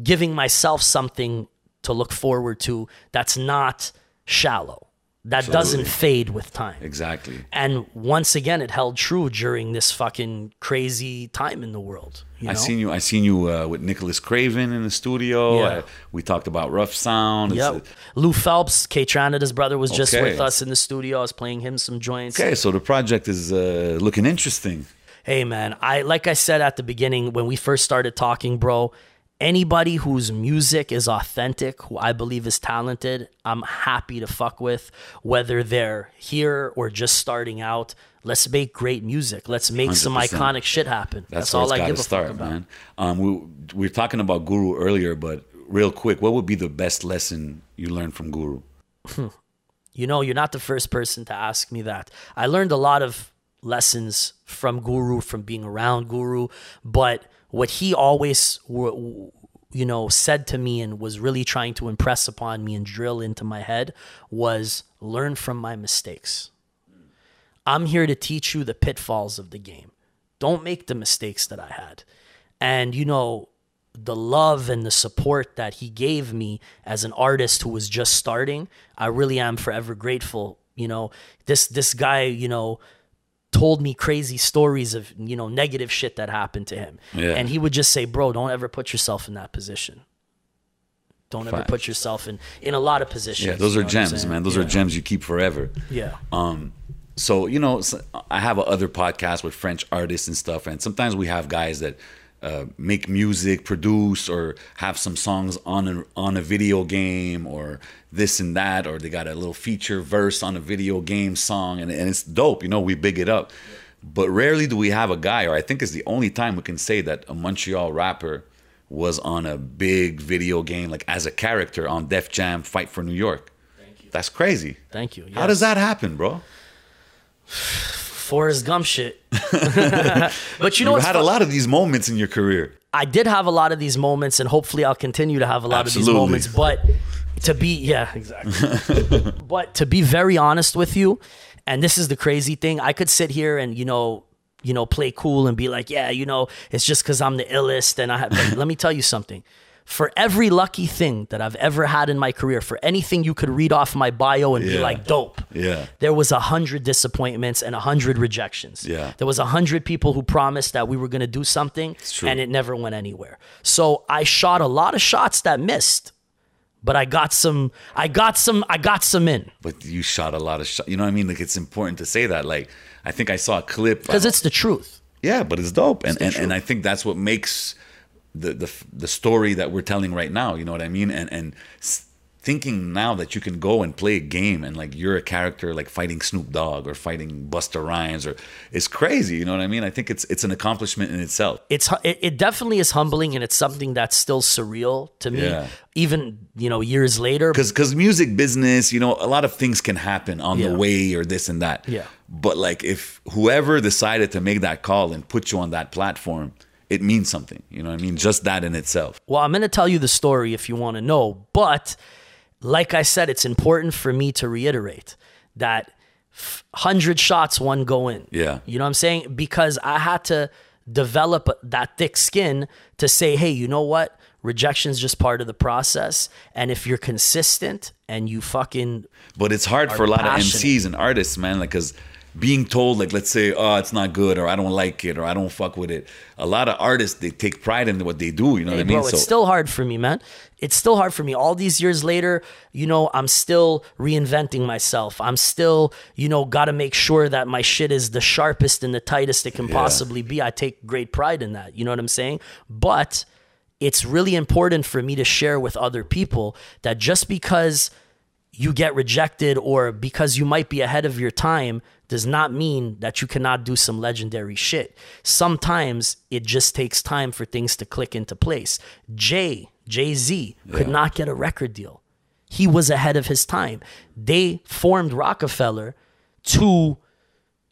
giving myself something to look forward to that's not shallow, that doesn't fade with time. Exactly. And once again, it held true during this fucking crazy time in the world. You know? I seen you. I seen you uh, with Nicholas Craven in the studio. Yeah. Uh, we talked about Ruffsound. Yep. Lou Phelps, Kaytranada's brother, was just Okay. with us in the studio. I was playing him some joints. Okay, so the project is uh, looking interesting. Hey man, I like I said at the beginning when we first started talking, bro. Anybody whose music is authentic, who I believe is talented, I'm happy to fuck with. Whether they're here or just starting out, let's make great music. Let's make some 100%. iconic shit happen. That's, That's, all I give a start, fuck about. man. Um, we, we were talking about Guru earlier, but real quick, what would be the best lesson you learned from Guru? You know, you're not the first person to ask me that. I learned a lot of lessons from Guru, from being around Guru, but what he always, you know, said to me and was really trying to impress upon me and drill into my head was learn from my mistakes. I'm here to teach you the pitfalls of the game. Don't make the mistakes that I had. And, you know, the love and the support that he gave me as an artist who was just starting, I really am forever grateful. You know, this this guy, you know, told me crazy stories of, you know, negative shit that happened to him. Yeah. And he would just say, "Bro, don't ever put yourself in that position." Don't ever put yourself in in a lot of positions. Yeah, those are know what I'm gems, man. Those yeah. are gems you keep forever. Yeah. Um, so you know, i have other podcasts with French artists and stuff, and sometimes we have guys that uh, make music, produce, or have some songs on a on a video game, or this and that, or they got a little feature verse on a video game song, and, and it's dope. You know, we big it up. But rarely do we have a guy, or I think it's the only time we can say that a Montreal rapper was on a big video game, like as a character on Def Jam Fight for New York. That's crazy. Thank you. How does that happen, bro? Forrest Gump shit. but you know You've had fun- a lot of these moments in your career. I did have a lot of these moments, and hopefully I'll continue to have a lot of these moments. But to be, yeah, exactly. but to be very honest with you, and this is the crazy thing, I could sit here and you know, you know, play cool and be like, yeah, you know, it's just because I'm the illest, and I. Have, let me tell you something. For every lucky thing that I've ever had in my career, for anything you could read off my bio and be like, dope, Yeah. there was a hundred disappointments and a hundred rejections. Yeah. There was a hundred people who promised that we were gonna do something and it never went anywhere. So I shot a lot of shots that missed. But I got some I got some I got some in. But you shot a lot of shots. You know what I mean? Like it's important to say that. Like I think I saw a clip. Because uh, it's the truth. yeah, but it's dope, and and, and truth. I think that's what makes the the the story that we're telling right now. You know what I mean? And and thinking now that you can go and play a game and like you're a character like fighting Snoop Dogg or fighting Busta Rhymes or it's crazy. You know what I mean? I think it's it's an accomplishment in itself. It's it, it definitely is humbling and it's something that's still surreal to me. Yeah. Even, you know, years later. because because music business you know a lot of things can happen on Yeah. the way or this and that Yeah. but like if whoever decided to make that call and put you on that platform it means something you know what i mean just that in itself Well, I'm going to tell you the story if you want to know. But like I said, it's important for me to reiterate that 100 shots, one go in. Yeah. You know what I'm saying? Because I had to develop that thick skin to say, hey, you know what? Rejection's just part of the process. And if you're consistent and you fucking but it's hard for a lot passionate. of mcs and artists man like because being told like let's say oh it's not good or i don't like it or i don't fuck with it a lot of artists they take pride in what they do you know Hey, what i mean bro, it's still hard for me, man. It's still hard for me. All these years later, you know, I'm still reinventing myself. I'm still, you know, got to make sure that my shit is the sharpest and the tightest it can possibly be. I take great pride in that. You know what I'm saying? But it's really important for me to share with other people that just because you get rejected or because you might be ahead of your time does not mean that you cannot do some legendary shit. Sometimes it just takes time for things to click into place. Jay, Jay Z, could Yeah. not get a record deal. He was ahead of his time. They formed Rockefeller to,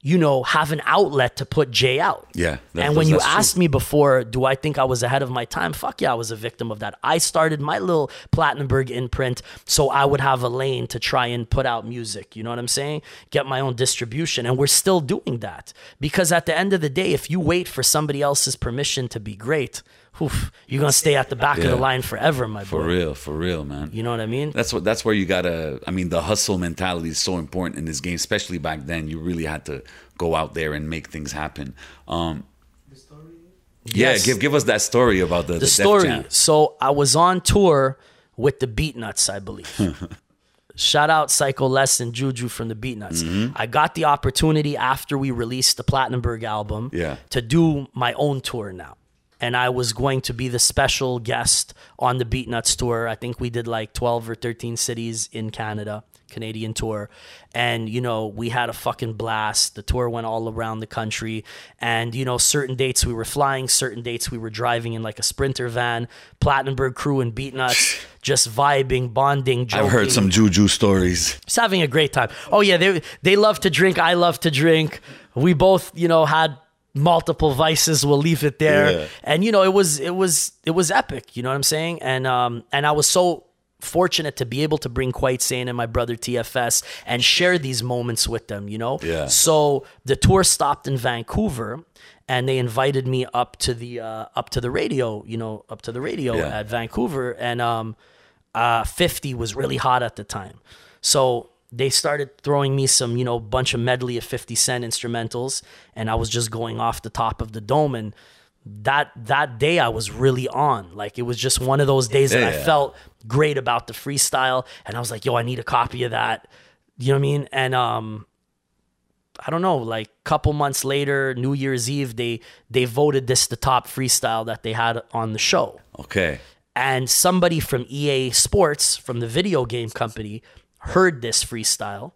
you know, have an outlet to put Jay out. Yeah, that- and when you true. asked me before, do I think I was ahead of my time? Fuck yeah, I was a victim of that. I started my little Platinumberg imprint so I would have a lane to try and put out music. You know what I'm saying? Get my own distribution. And we're still doing that. Because at the end of the day, if you wait for somebody else's permission to be great, oof, you're gonna stay at the back of the line forever, my For boy. For real, for real, man. You know what I mean? That's what. That's where you gotta. I mean, the hustle mentality is so important in this game, especially back then. You really had to go out there and make things happen. Um, the story? yeah, Yes. give give us that story about the, the Def story. So I was on tour with the Beatnuts, I believe. Shout out Psycho Les and Juju from the Beatnuts. Mm-hmm. I got the opportunity after we released the Platinumberg album Yeah. to do my own tour now. And I was going to be the special guest on the Beatnuts tour. I think we did like 12 or 13 cities in Canada, Canadian tour. And, you know, we had a fucking blast. The tour went all around the country. And, you know, certain dates we were flying, certain dates we were driving in like a sprinter van, Platinumberg crew and Beatnuts, just vibing, bonding, joking I've heard some juju stories. just having a great time. Oh yeah, they they love to drink. I love to drink. We both, you know, had multiple vices. We'll leave it there. Yeah. And you know, it was it was it was epic. You know what I'm saying? And um and I was so fortunate to be able to bring Quite Sane and my brother TFS and share these moments with them. You know. Yeah. So the tour stopped in Vancouver. And they invited me up to the uh, up to the radio, you know, up to the radio Yeah. at Vancouver, and um, uh, 50 was really hot at the time. So they started throwing me some, you know, bunch of medley of 50 Cent instrumentals, and I was just going off the top of the dome. And that that day I was really on. Like it was just one of those days that I felt great about the freestyle. And I was like, yo, I need a copy of that. You know what I mean? And um I don't know, like couple months later, New Year's Eve, they they voted this the top freestyle that they had on the show Okay. and somebody from EA Sports from the video game company heard this freestyle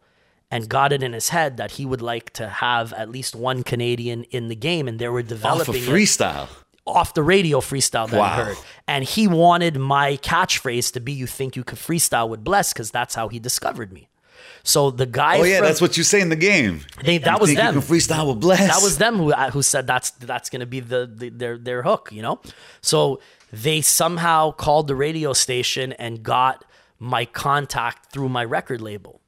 and got it in his head that he would like to have at least one Canadian in the game and they were Off developing of it freestyle. off the radio freestyle that Wow. I heard. And he wanted my catchphrase to be you think you could freestyle with Bless because that's how he discovered me. So the guy Oh yeah, from- that's what you say in the game. They- that You was them. You can freestyle with Bless. that was them who uh, who said that's that's going to be the, the their their hook, you know. So they somehow called the radio station and got my contact through my record label,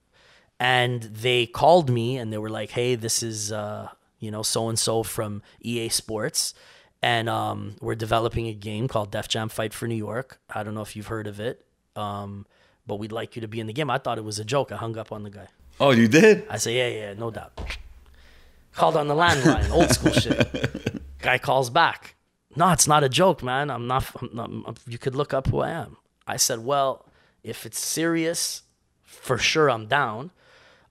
and they called me and they were like, "Hey, this is uh, you know so and so from EA Sports." And um, we're developing a game called Def Jam Fight for New York. I don't know if you've heard of it, um, but we'd like you to be in the game. I thought it was a joke. I hung up on the guy. Oh, you did? I say, yeah, yeah, no doubt. Called on the landline, old school shit. Guy calls back. No, it's not a joke, man. I'm not, I'm not. You could look up who I am. I said, well, if it's serious, for sure I'm down.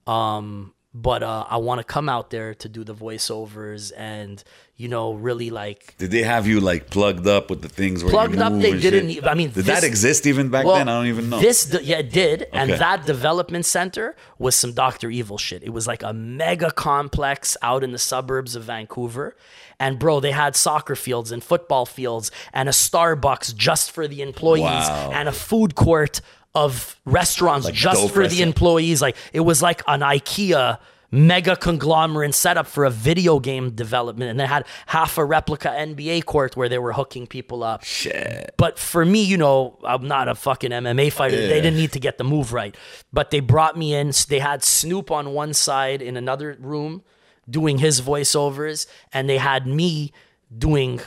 Um, but uh, I want to come out there to do the voiceovers and you know really like Did they have you like plugged up with the things where Plugged up, they didn't shit? I mean, did this- that exist even back then? I don't even know. This, yeah, it did. And that development center was some Dr. Evil shit. It was like a mega complex out in the suburbs of Vancouver. And bro, they had soccer fields and football fields and a Starbucks just for the employees Wow. and a food court of restaurants Like just for the employees. Like it was like an IKEA mega conglomerate setup for a video game development. And they had half a replica NBA court where they were hooking people up. Shit. But for me, you know, I'm not a fucking MMA fighter. They didn't need to get the move right. But they brought me in. They had Snoop on one side in another room doing his voiceovers, and they had me doing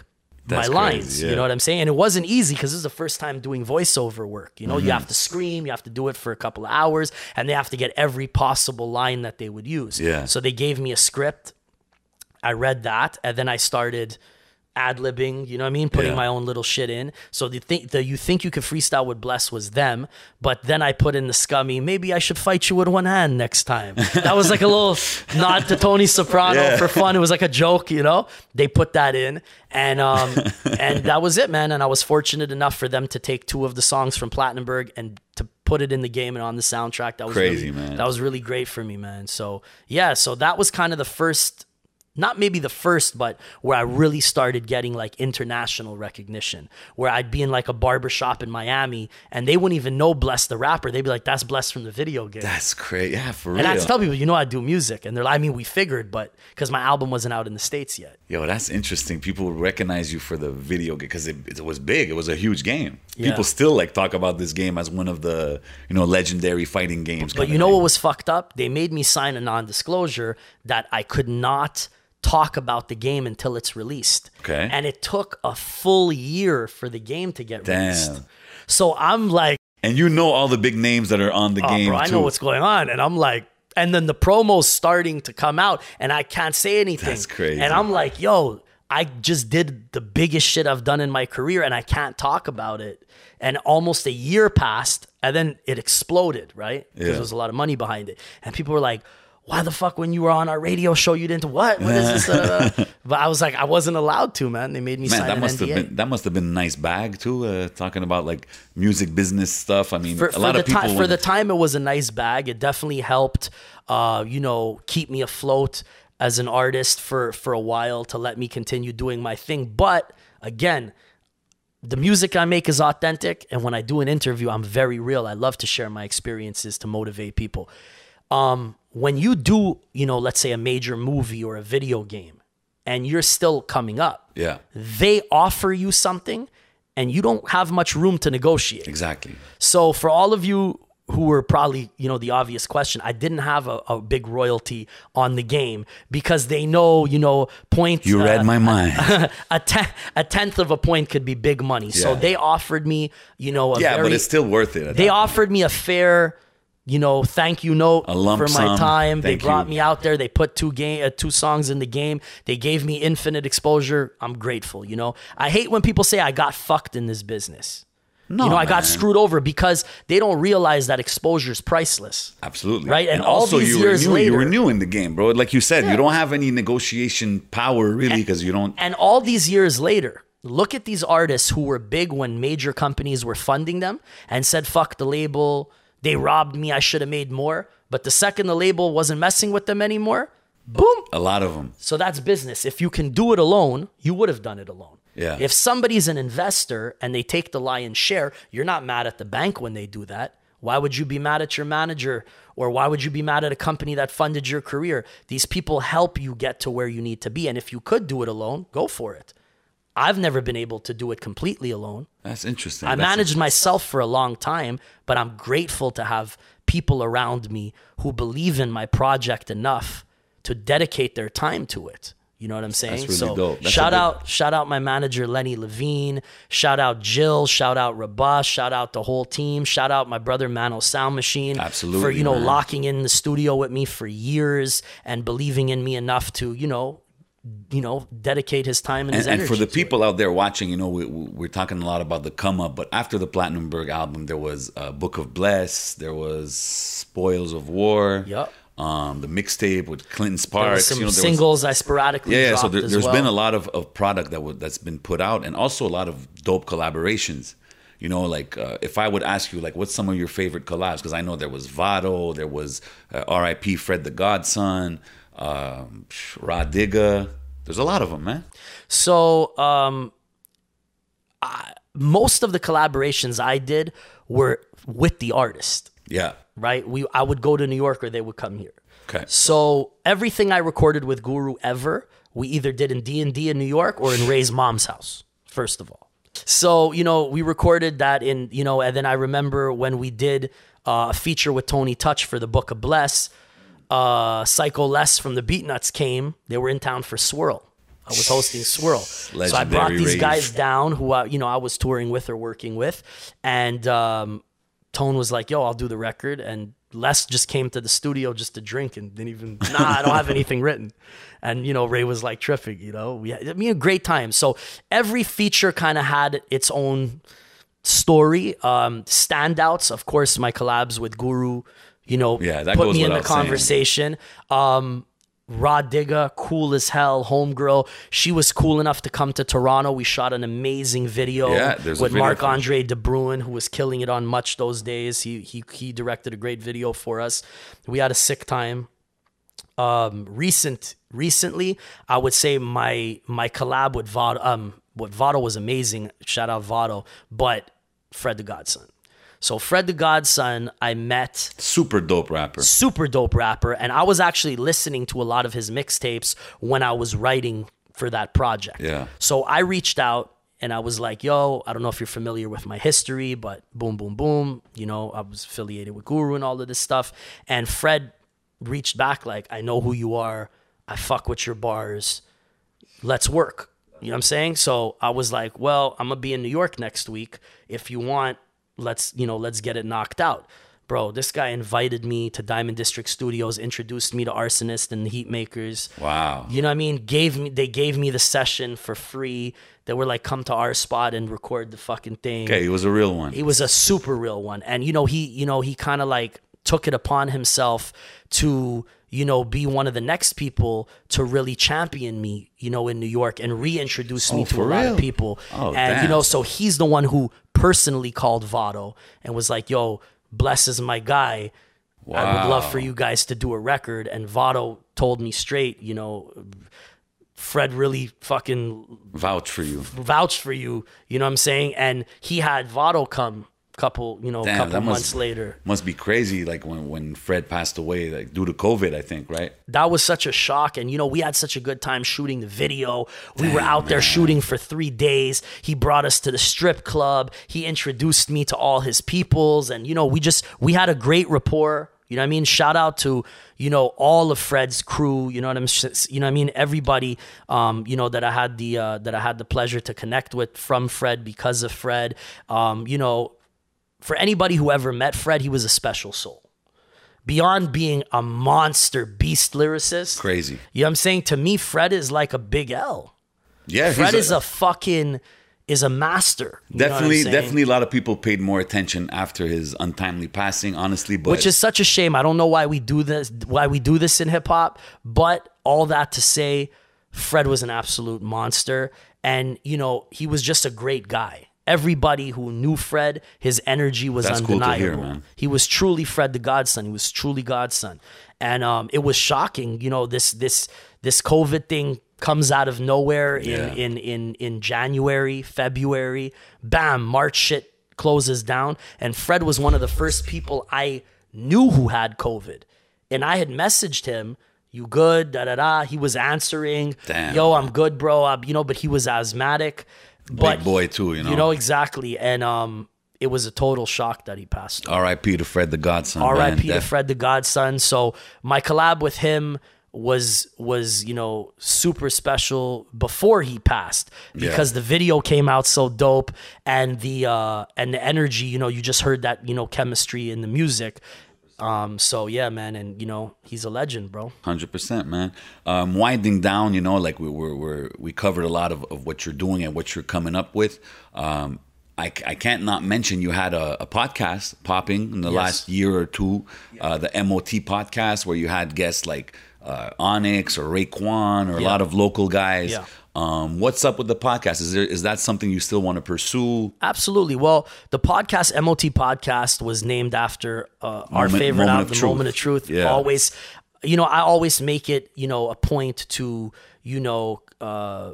That's my crazy, lines. yeah. You know what I'm saying? And it wasn't easy because this is the first time doing voiceover work. You know, Mm-hmm. you have to scream, you have to do it for a couple of hours, and they have to get every possible line that they would use. Yeah. So they gave me a script. I read that, and then I started ad libbing. You know what I mean? Putting Yeah. my own little shit in. So the think the you think you could freestyle with Bless was them, but then I put in the scummy. Maybe I should fight you with one hand next time. That was like a little nod to Tony Soprano Yeah. for fun. It was like a joke, you know. They put that in, and um, and that was it, man. And I was fortunate enough for them to take two of the songs from Platinumberg and to put it in the game and on the soundtrack. That was Crazy, really, man. That was really great for me, man. So yeah, so that was kind of the first not maybe the first, but where I really started getting like international recognition. Where I'd be in like a barber shop in Miami and they wouldn't even know Bless the rapper. They'd be like, that's Bless from the video game. That's crazy. Yeah, for real. and I'd tell people, you know, I do music. And they're like, I mean, we figured, but because my album wasn't out in the States yet. Yo, that's interesting. People would recognize you for the video game because it, it was big. It was a huge game. Yeah. People still like talk about this game as one of the you know legendary fighting games. But you know what was fucked up? They made me sign a non disclosure that I could not talk about the game until it's released. Okay. And it took a full year for the game to get Damn. released. So I'm like, And you know all the big names that are on the oh, game bro, I too. know what's going on. And I'm like, and then the promo's starting to come out and I can't say anything. That's crazy. And I'm like, yo, I just did the biggest shit I've done in my career and I can't talk about it. And almost a year passed and then it exploded, right? Because Yeah. there was a lot of money behind it. And people were like, why the fuck when you were on our radio show you didn't what? What is this? Uh, but I was like, I wasn't allowed to, man. They made me Man, sign that an must have NDA. been that must have been a nice bag too. Uh, talking about like music business stuff. I mean, for, a for lot the of people. time for the time it was a nice bag it definitely helped uh you know keep me afloat as an artist for for a while to let me continue doing my thing but again the music I make is authentic and when I do an interview I'm very real I love to share my experiences to motivate people um when you do you know let's say a major movie or a video game and you're still coming up yeah, they offer you something and you don't have much room to negotiate exactly. so for all of you who were probably, you know, the obvious question, I didn't have a, a big royalty on the game because they know, you know, points. You uh, read my mind. a, te- a tenth of a point could be big money. So they offered me, you know, a yeah, very, but it's still worth it. they offered me a fair, you know, thank you note for my sum. time. they brought you. me out there. They put two game, uh, two songs in the game. They gave me infinite exposure. I'm grateful. You know, I hate when people say I got fucked in this business. No, you know, I got screwed over because they don't realize that exposure is priceless. Absolutely. Right? And all also, you were new, you were new in the game, bro. Like you said, Yeah. you don't have any negotiation power really because you don't. And all these years later, look at these artists who were big when major companies were funding them and said, fuck the label. They robbed me. I should have made more. But the second the label wasn't messing with them anymore, boom. A lot of them. So that's business. If you can do it alone, you would have done it alone. Yeah. If somebody's an investor and they take the lion's share, you're not mad at the bank when they do that. Why would you be mad at your manager or why would you be mad at a company that funded your career? These people help you get to where you need to be. And if you could do it alone, go for it. I've never been able to do it completely alone. That's interesting. I That's managed myself for a long time, but I'm grateful to have people around me who believe in my project enough to dedicate their time to it. You know what I'm saying? really so dope. That's shout out, shout out my manager Lenny Levine, shout out Jill, shout out Rabah, shout out the whole team, shout out my brother Mano Sound Machine Absolutely, for you know man. locking in the studio with me for years and believing in me enough to you know, you know, dedicate his time and, his and, and for the to it. people out there watching, you know, we, we're talking a lot about the come up, but after the Platinumberg album, there was uh, Book of Bless, there was Spoils of War, Yup. um, the mixtape with Clinton Sparks, some you know, there was- singles I sporadically yeah, yeah. So there, as there's well. been a lot of, of product that w- that's been put out, and also a lot of dope collaborations. You know, like uh, if I would ask you, like, what's some of your favorite collabs? Because I know there was Vado, there was uh, R.I.P. Fred the Godson, um, Rah Digga. There's a lot of them, man. So, um, I, most of the collaborations I did were with the artist, Yeah. right? We I would go to New York or they would come here. Okay. So everything I recorded with Guru ever, we either did in D and D in New York or in Ray's mom's house. First of all, so you know we recorded that in you know, and then I remember when we did uh, a feature with Tony Touch for the Book of Bless. Uh, Psycho Les from the Beatnuts came. They were in town for Swirl. I was hosting Swirl, so I brought these rave. guys down who I, you know I was touring with or working with, and um, Tone was like, "Yo, I'll do the record," and Les just came to the studio just to drink and didn't even. Nah, I don't have anything written, and you know Ray was like terrific. You know, we had, I mean a great time. So every feature kind of had its own story. Um, standouts, of course, my collabs with Guru. You know, Yeah, that put goes me in the conversation. Um, Rah Digga, cool as hell, homegirl. She was cool enough to come to Toronto. We shot an amazing video Yeah, with video Marc Andre De Bruin, who was killing it on Much those days. He he he directed a great video for us. We had a sick time. Um, recent recently, I would say my my collab with Vado, um, what Vado was amazing. Shout out Vado, but Fred the Godson. So Fred the Godson, I met Super dope rapper. super dope rapper and i was actually listening to a lot of his mixtapes when i was writing for that project Yeah. so i reached out and i was like yo i don't know if you're familiar with my history but boom boom boom you know i was affiliated with guru and all of this stuff and fred reached back like i know who you are I fuck with your bars. Let's work. You know what I'm saying? So I was like, well, I'm gonna be in New York next week. If you want, let's you know, let's get it knocked out. Bro, this guy invited me to Diamond District Studios, introduced me to Arsonist and the heat makers Wow. You know what I mean? Gave me they gave me the session for free. They were like, come to our spot and record the fucking thing. Okay, he was a real one. He was a super real one. And you know, he, you know, he kind of like took it upon himself to, you know, be one of the next people to really champion me, you know, in New York and reintroduce me Oh, to a for lot of people. Oh, and you know, so he's the one who personally called Vado and was like, "Yo, Bless is my guy. I would love for you guys to do a record." And Vado told me straight, you know, Fred really fucking Vouch for you. vouched for you. You know what I'm saying? And he had Vado come couple, you know, Damn, couple that must- months later. Must be crazy, like when when Fred passed away, like due to COVID, I think, right? That was such a shock. And you know, we had such a good time shooting the video. We were out there shooting for three days. He brought us to the strip club. He introduced me to all his peoples. And, you know, we just we had a great rapport. You know what I mean? Shout out to, you know, all of Fred's crew, you know what I'm you know what I mean? Everybody um, you know, that I had the uh that I had the pleasure to connect with from Fred because of Fred. Um, you know, for anybody who ever met Fred, he was a special soul. Beyond being a monster beast lyricist, Crazy. you know what I'm saying? To me, Fred is like a big L. Yeah, Fred is a fucking is a master. You know what I'm definitely definitely a lot of people paid more attention after his untimely passing, honestly. But Which is such a shame. I don't know why we do this why we do this in hip hop, but all that to say Fred was an absolute monster and you know, he was just a great guy. Everybody who knew Fred, his energy was That's cool undeniable. hear, man. He was truly Fred the Godson. He was truly Godson. And um, it was shocking, you know, this this this COVID thing comes out of nowhere in Yeah. in in in January, February, bam, March shit closes down. And Fred was one of the first people I knew who had COVID. And I had messaged him, you good, da da da. He was answering, Damn. yo, I'm good, bro. I'm, you know, but he was asthmatic. But big boy too, you know. you know exactly. And um it was a total shock that he passed. R.I.P. to Fred the Godson. R.I.P. to Fred the Godson. So my collab with him was was you know super special before he passed because the video came out so dope and the uh and the energy you know you just heard that you know chemistry in the music um so yeah man and you know he's a legend bro Hundred percent, man. Um, winding down, you know, like we we we we covered a lot of, of what you're doing and what you're coming up with. Um, I, I can't not mention you had a, a podcast popping in the Yes. last year or two, uh, the MOT podcast, where you had guests like uh, Onyx or Raekwon or a lot of local guys. Yeah. Um, what's up with the podcast? Is there is that something you still want to pursue? Absolutely. Well, the podcast MOT podcast was named after uh, our Moment- favorite Moment album, of the Truth. Moment of Truth. Yeah. Always, you know, I always make it, you know, a point to, you know, uh,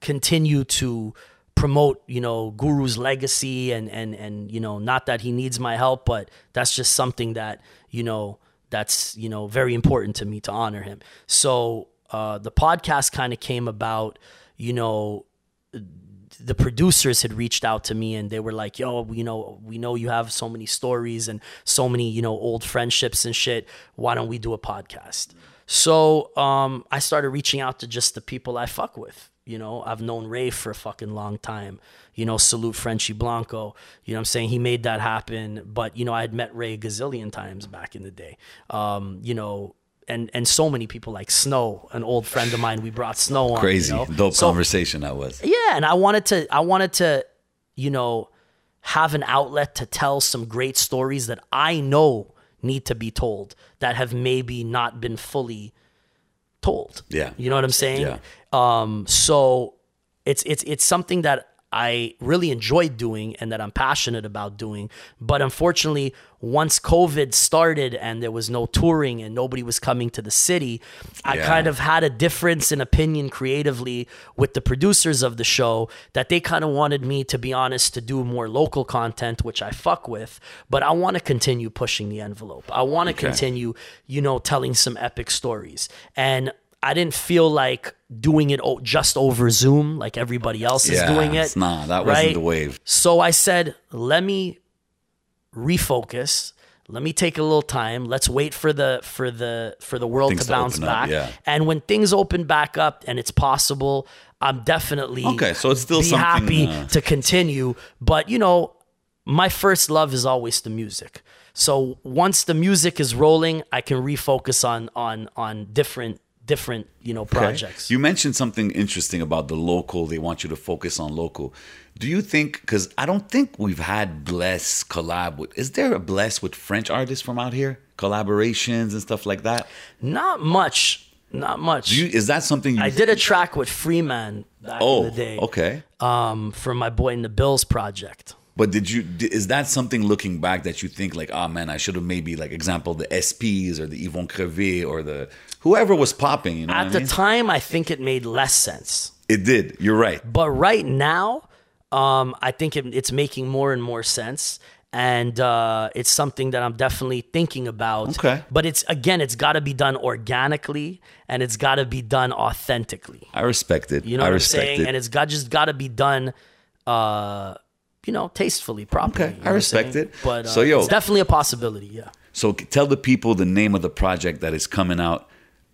continue to promote, you know, Guru's legacy and and and you know, not that he needs my help, but that's just something that you know that's you know very important to me to honor him. So uh, the podcast kind of came about, you know, the producers had reached out to me and they were like, "Yo, you know, we know you have so many stories and so many, you know, old friendships and shit. Why don't we do a podcast?" So, um, I started reaching out to just the people I fuck with. You know, I've known Ray for a fucking long time. You know, salute Frenchy Blanco. You know what I'm saying? He made that happen. But, you know, I had met Ray a gazillion times back in the day. Um, you know, and and so many people like Snow, an old friend of mine. We brought Snow on. Crazy, you know? dope So- conversation that was. yeah, and I wanted to I wanted to, you know, have an outlet to tell some great stories that I know need to be told that have maybe not been fully told. Yeah. You know what I'm saying? Yeah. Um so it's it's it's something that I really enjoyed doing and that I'm passionate about doing. But unfortunately, once COVID started and there was no touring and nobody was coming to the city, I Yeah. kind of had a difference in opinion creatively with the producers of the show that they kind of wanted me, to be honest, to do more local content, which I fuck with. But I want to continue pushing the envelope. I want to Okay. continue, you know, telling some epic stories. And I didn't feel like doing it just over Zoom like everybody else is doing it. it's not. That wasn't the wave. So I said, let me refocus. let me take a little time. Let's wait for the for the for the world Things to to bounce up, back. yeah. And when things open back up and it's possible, I'm definitely Okay, so it's still be happy uh, to continue. But you know, my first love is always the music. So once the music is rolling, I can refocus on on on different different you know Okay. projects. You mentioned something interesting about the local. They want you to focus on local. Do you think? Because I don't think we've had Bless collab with. Is there a Bless with French artists from out here? Collaborations and stuff like that. Not much. Not much. Do you, is that something you? I did a track with Freeman back Oh, in the day. okay. Um, for my boy in the Bills project. But did you? Is that something looking back that you think like, oh man, I should have maybe like example the SPs or the Yvon Krevé or the whoever was popping. You know At the I mean? time, I think it made less sense. it did. You're right. But right now, um, I think it, it's making more and more sense. And uh, it's something that I'm definitely thinking about. Okay. But it's again, it's got to be done organically and it's got to be done authentically. I respect it. You know I what I'm respect saying? it. And it's got just got to be done, uh, you know, tastefully, properly. Okay, you I know respect it. But uh, So, yo- it's definitely a possibility. Yeah. So tell the people the name of the project that is coming out,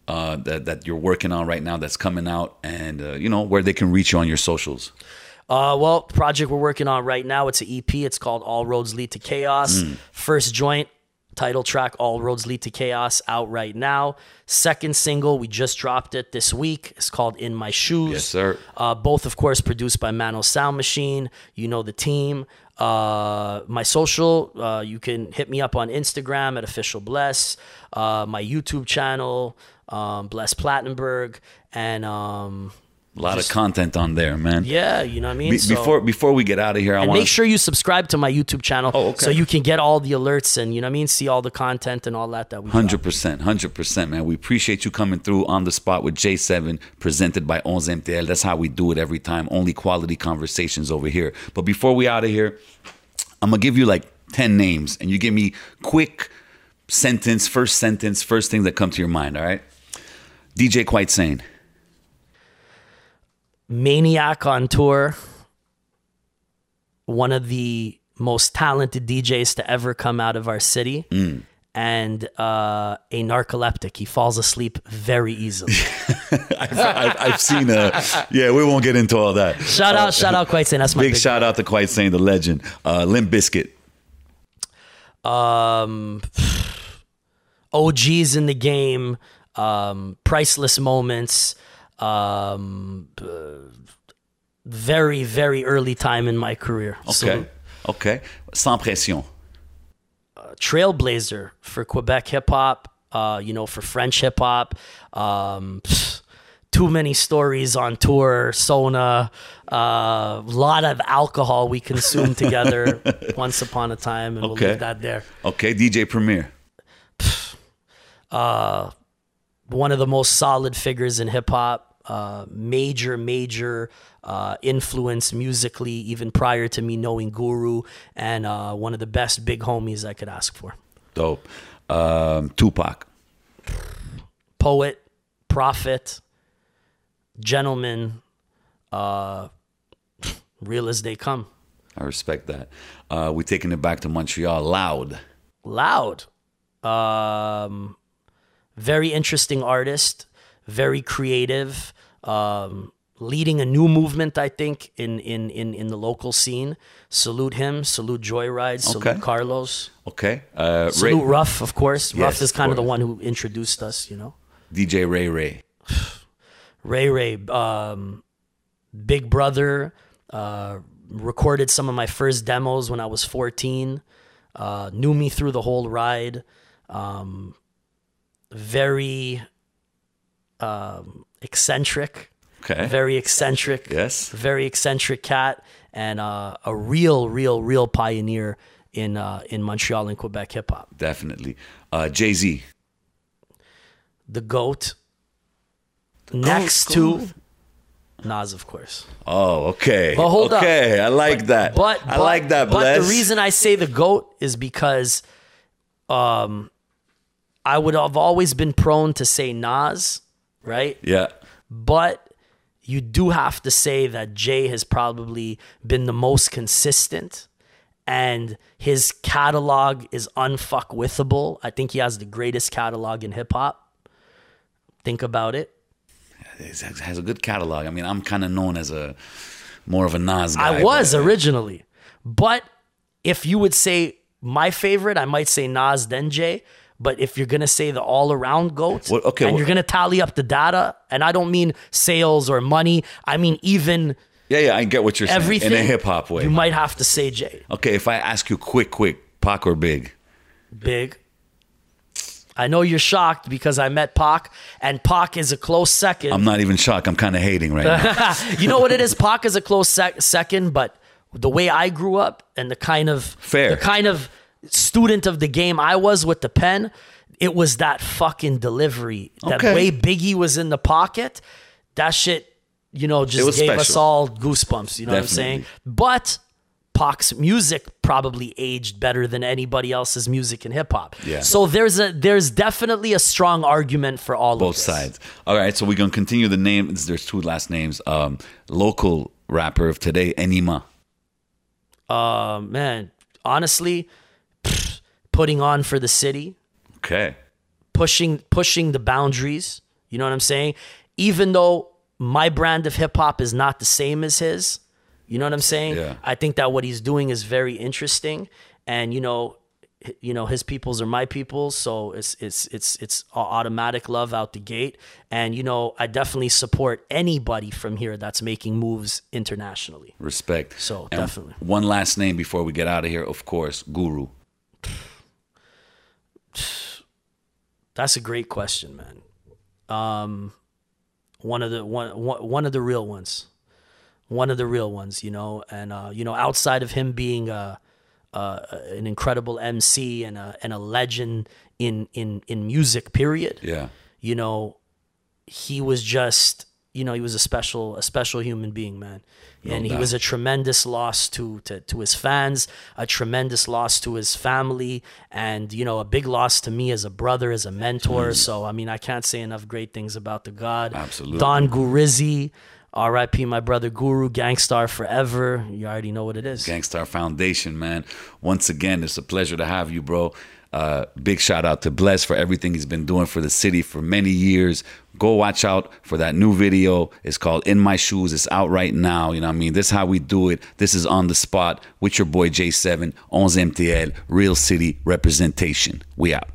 uh, that that you're working on right now. That's coming out, and uh, you know where they can reach you on your socials. Uh, well, project we're working on right now, it's an EP. It's called All Roads Lead to Chaos. Hmm. First joint, title track, All Roads Lead to Chaos, out right now. Second single, we just dropped it this week. It's called In My Shoes. Yes, sir. Uh, both, of course, produced by Mano Sound Machine. You know the team. Uh, my social, uh, you can hit me up on Instagram at official bless. Uh, my YouTube channel, um, bless Platinumberg, and um, A lot of content on there, man. yeah, you know what I mean. Be- So- before before we get out of here, I and want make sure you subscribe to my YouTube channel Oh, okay. so you can get all the alerts and you know what I mean, see all the content and all that that we Hundred percent, hundred percent, man. We appreciate you coming through on the spot with J7, presented by 11 MTL. That's how we do it every time. Only quality conversations over here. But before we out of here, I'm gonna give you like ten names, and you give me quick sentence, first sentence, first thing that come to your mind. All right. DJ Quite Sane. Maniac on tour, one of the most talented DJs to ever come out of our city. Mm. And uh, a narcoleptic. He falls asleep very easily. I've, I've, I've seen a. Yeah, we won't get into all that. shout out, shout out, Quite Sane that's my Big big shout out to Quite Sane, the legend. Uh, Limp Bizkit. um, OGs in the game, um, priceless moments, um, very, very early time in my career. Okay. Salute. Okay. Sans pression. Trailblazer for Quebec hip hop, uh, you know, for French hip hop. Um, too many stories on tour, Sona, a uh, lot of alcohol we consumed together once upon a time, and we'll leave that there. Okay. DJ Premier. Uh, one of the most solid figures in hip hop. Uh, major, major uh, influence musically, even prior to me knowing Guru, and uh, one of the best big homies I could ask for. Dope. Um, Tupac. Poet, prophet, gentleman, uh, real as they come. I respect that. Uh, we taking it back to Montreal. Loud. Loud, um, very interesting artist, very creative. Um, leading a new movement, I think, in in in in the local scene. Salute him. Salute Joyride. Salute Okay. Carlos. Okay. Uh, Ray, Salute Ruff, of course. Yes, Ruff is of kind of the one who introduced us. You know, DJ Ray Ray. Ray Ray, um, Big Brother. Uh, recorded some of my first demos when I was 14. Uh, knew me through the whole ride. Um, very um, eccentric. Okay. Very eccentric. Yes. Very eccentric cat, and uh, a real, real, real pioneer in uh, in Montreal and Quebec hip hop. Definitely. Uh, Jay Z. The goat. Next to Nas, of course. Oh, okay. But hold up. okay. I like that. But, I but- like that. But the reason I say the goat is because, um, I would have always been prone to say Nas, right? Yeah. But you do have to say that Jay has probably been the most consistent and his catalog is unfuckwithable. I think he has the greatest catalog in hip hop. Think about it. He has a good catalog. I mean, I'm kind of known as a more of a Nas guy. I was but- originally, but if you would say my favorite, I might say Nas then Jay. But if you're gonna say the all around goat, Well, okay, and well- you're gonna tally up the data, and I don't mean sales or money, I mean even Yeah, yeah, I get what you're saying everything in a hip hop way. You might have to say Jay. okay, if I ask you quick, quick, Pac or Big? Big. I know you're shocked because I met Pac, and Pac is a close 2nd I'm not even shocked. I'm kind of hating right now. you know what it is? Pac is a close sec- second, but the way I grew up and the kind of Fair. the kind of student of the game I was with the pen, it was that fucking delivery. That Okay. way Biggie was in the pocket, that shit, you know, just was gave us all goosebumps. You know what I'm saying? But Pac's music probably aged better than anybody else's music in hip hop. Yeah. So there's a there's definitely a strong argument for all Both of sides. All right, so we're gonna continue the names. There's two last names. Um, local rapper of today, Enima. Uh, man, honestly, putting on for the city, Okay. pushing pushing the boundaries. You know what I'm saying? Even though my brand of hip hop is not the same as his, you know what I'm saying? Yeah. I think that what he's doing is very interesting, and you know, you know, his peoples are my peoples, so it's it's it's it's automatic love out the gate. And you know, I definitely support anybody from here that's making moves internationally. Respect. So, And definitely. One last name before we get out of here, of course, Guru. That's a great question, man. Um, one of the one one one of the real ones, one of the real ones, you know. And uh, you know, outside of him being a, uh, an incredible MC and a and a legend in in in music, period. Yeah. You know, he was just you know he was a special a special human being, man. And he was a tremendous loss to, to to his fans, a tremendous loss to his family, and you know a big loss to me as a brother, as a mentor. So I mean, I can't say enough great things about the God. Absolutely. Don Gurizzi, R.I.P. My brother Guru, Gang Starr forever. You already know what it is. Gang Starr Foundation, man. Once again, it's a pleasure to have you, bro. Uh, big shout out to Bless for everything he's been doing for the city for many years. Go watch out for that new video. It's called In My Shoes. It's out right now. You know what I mean? This is how we do it. This is on the spot with your boy J7, 11 MTL, Real City Representation. We out.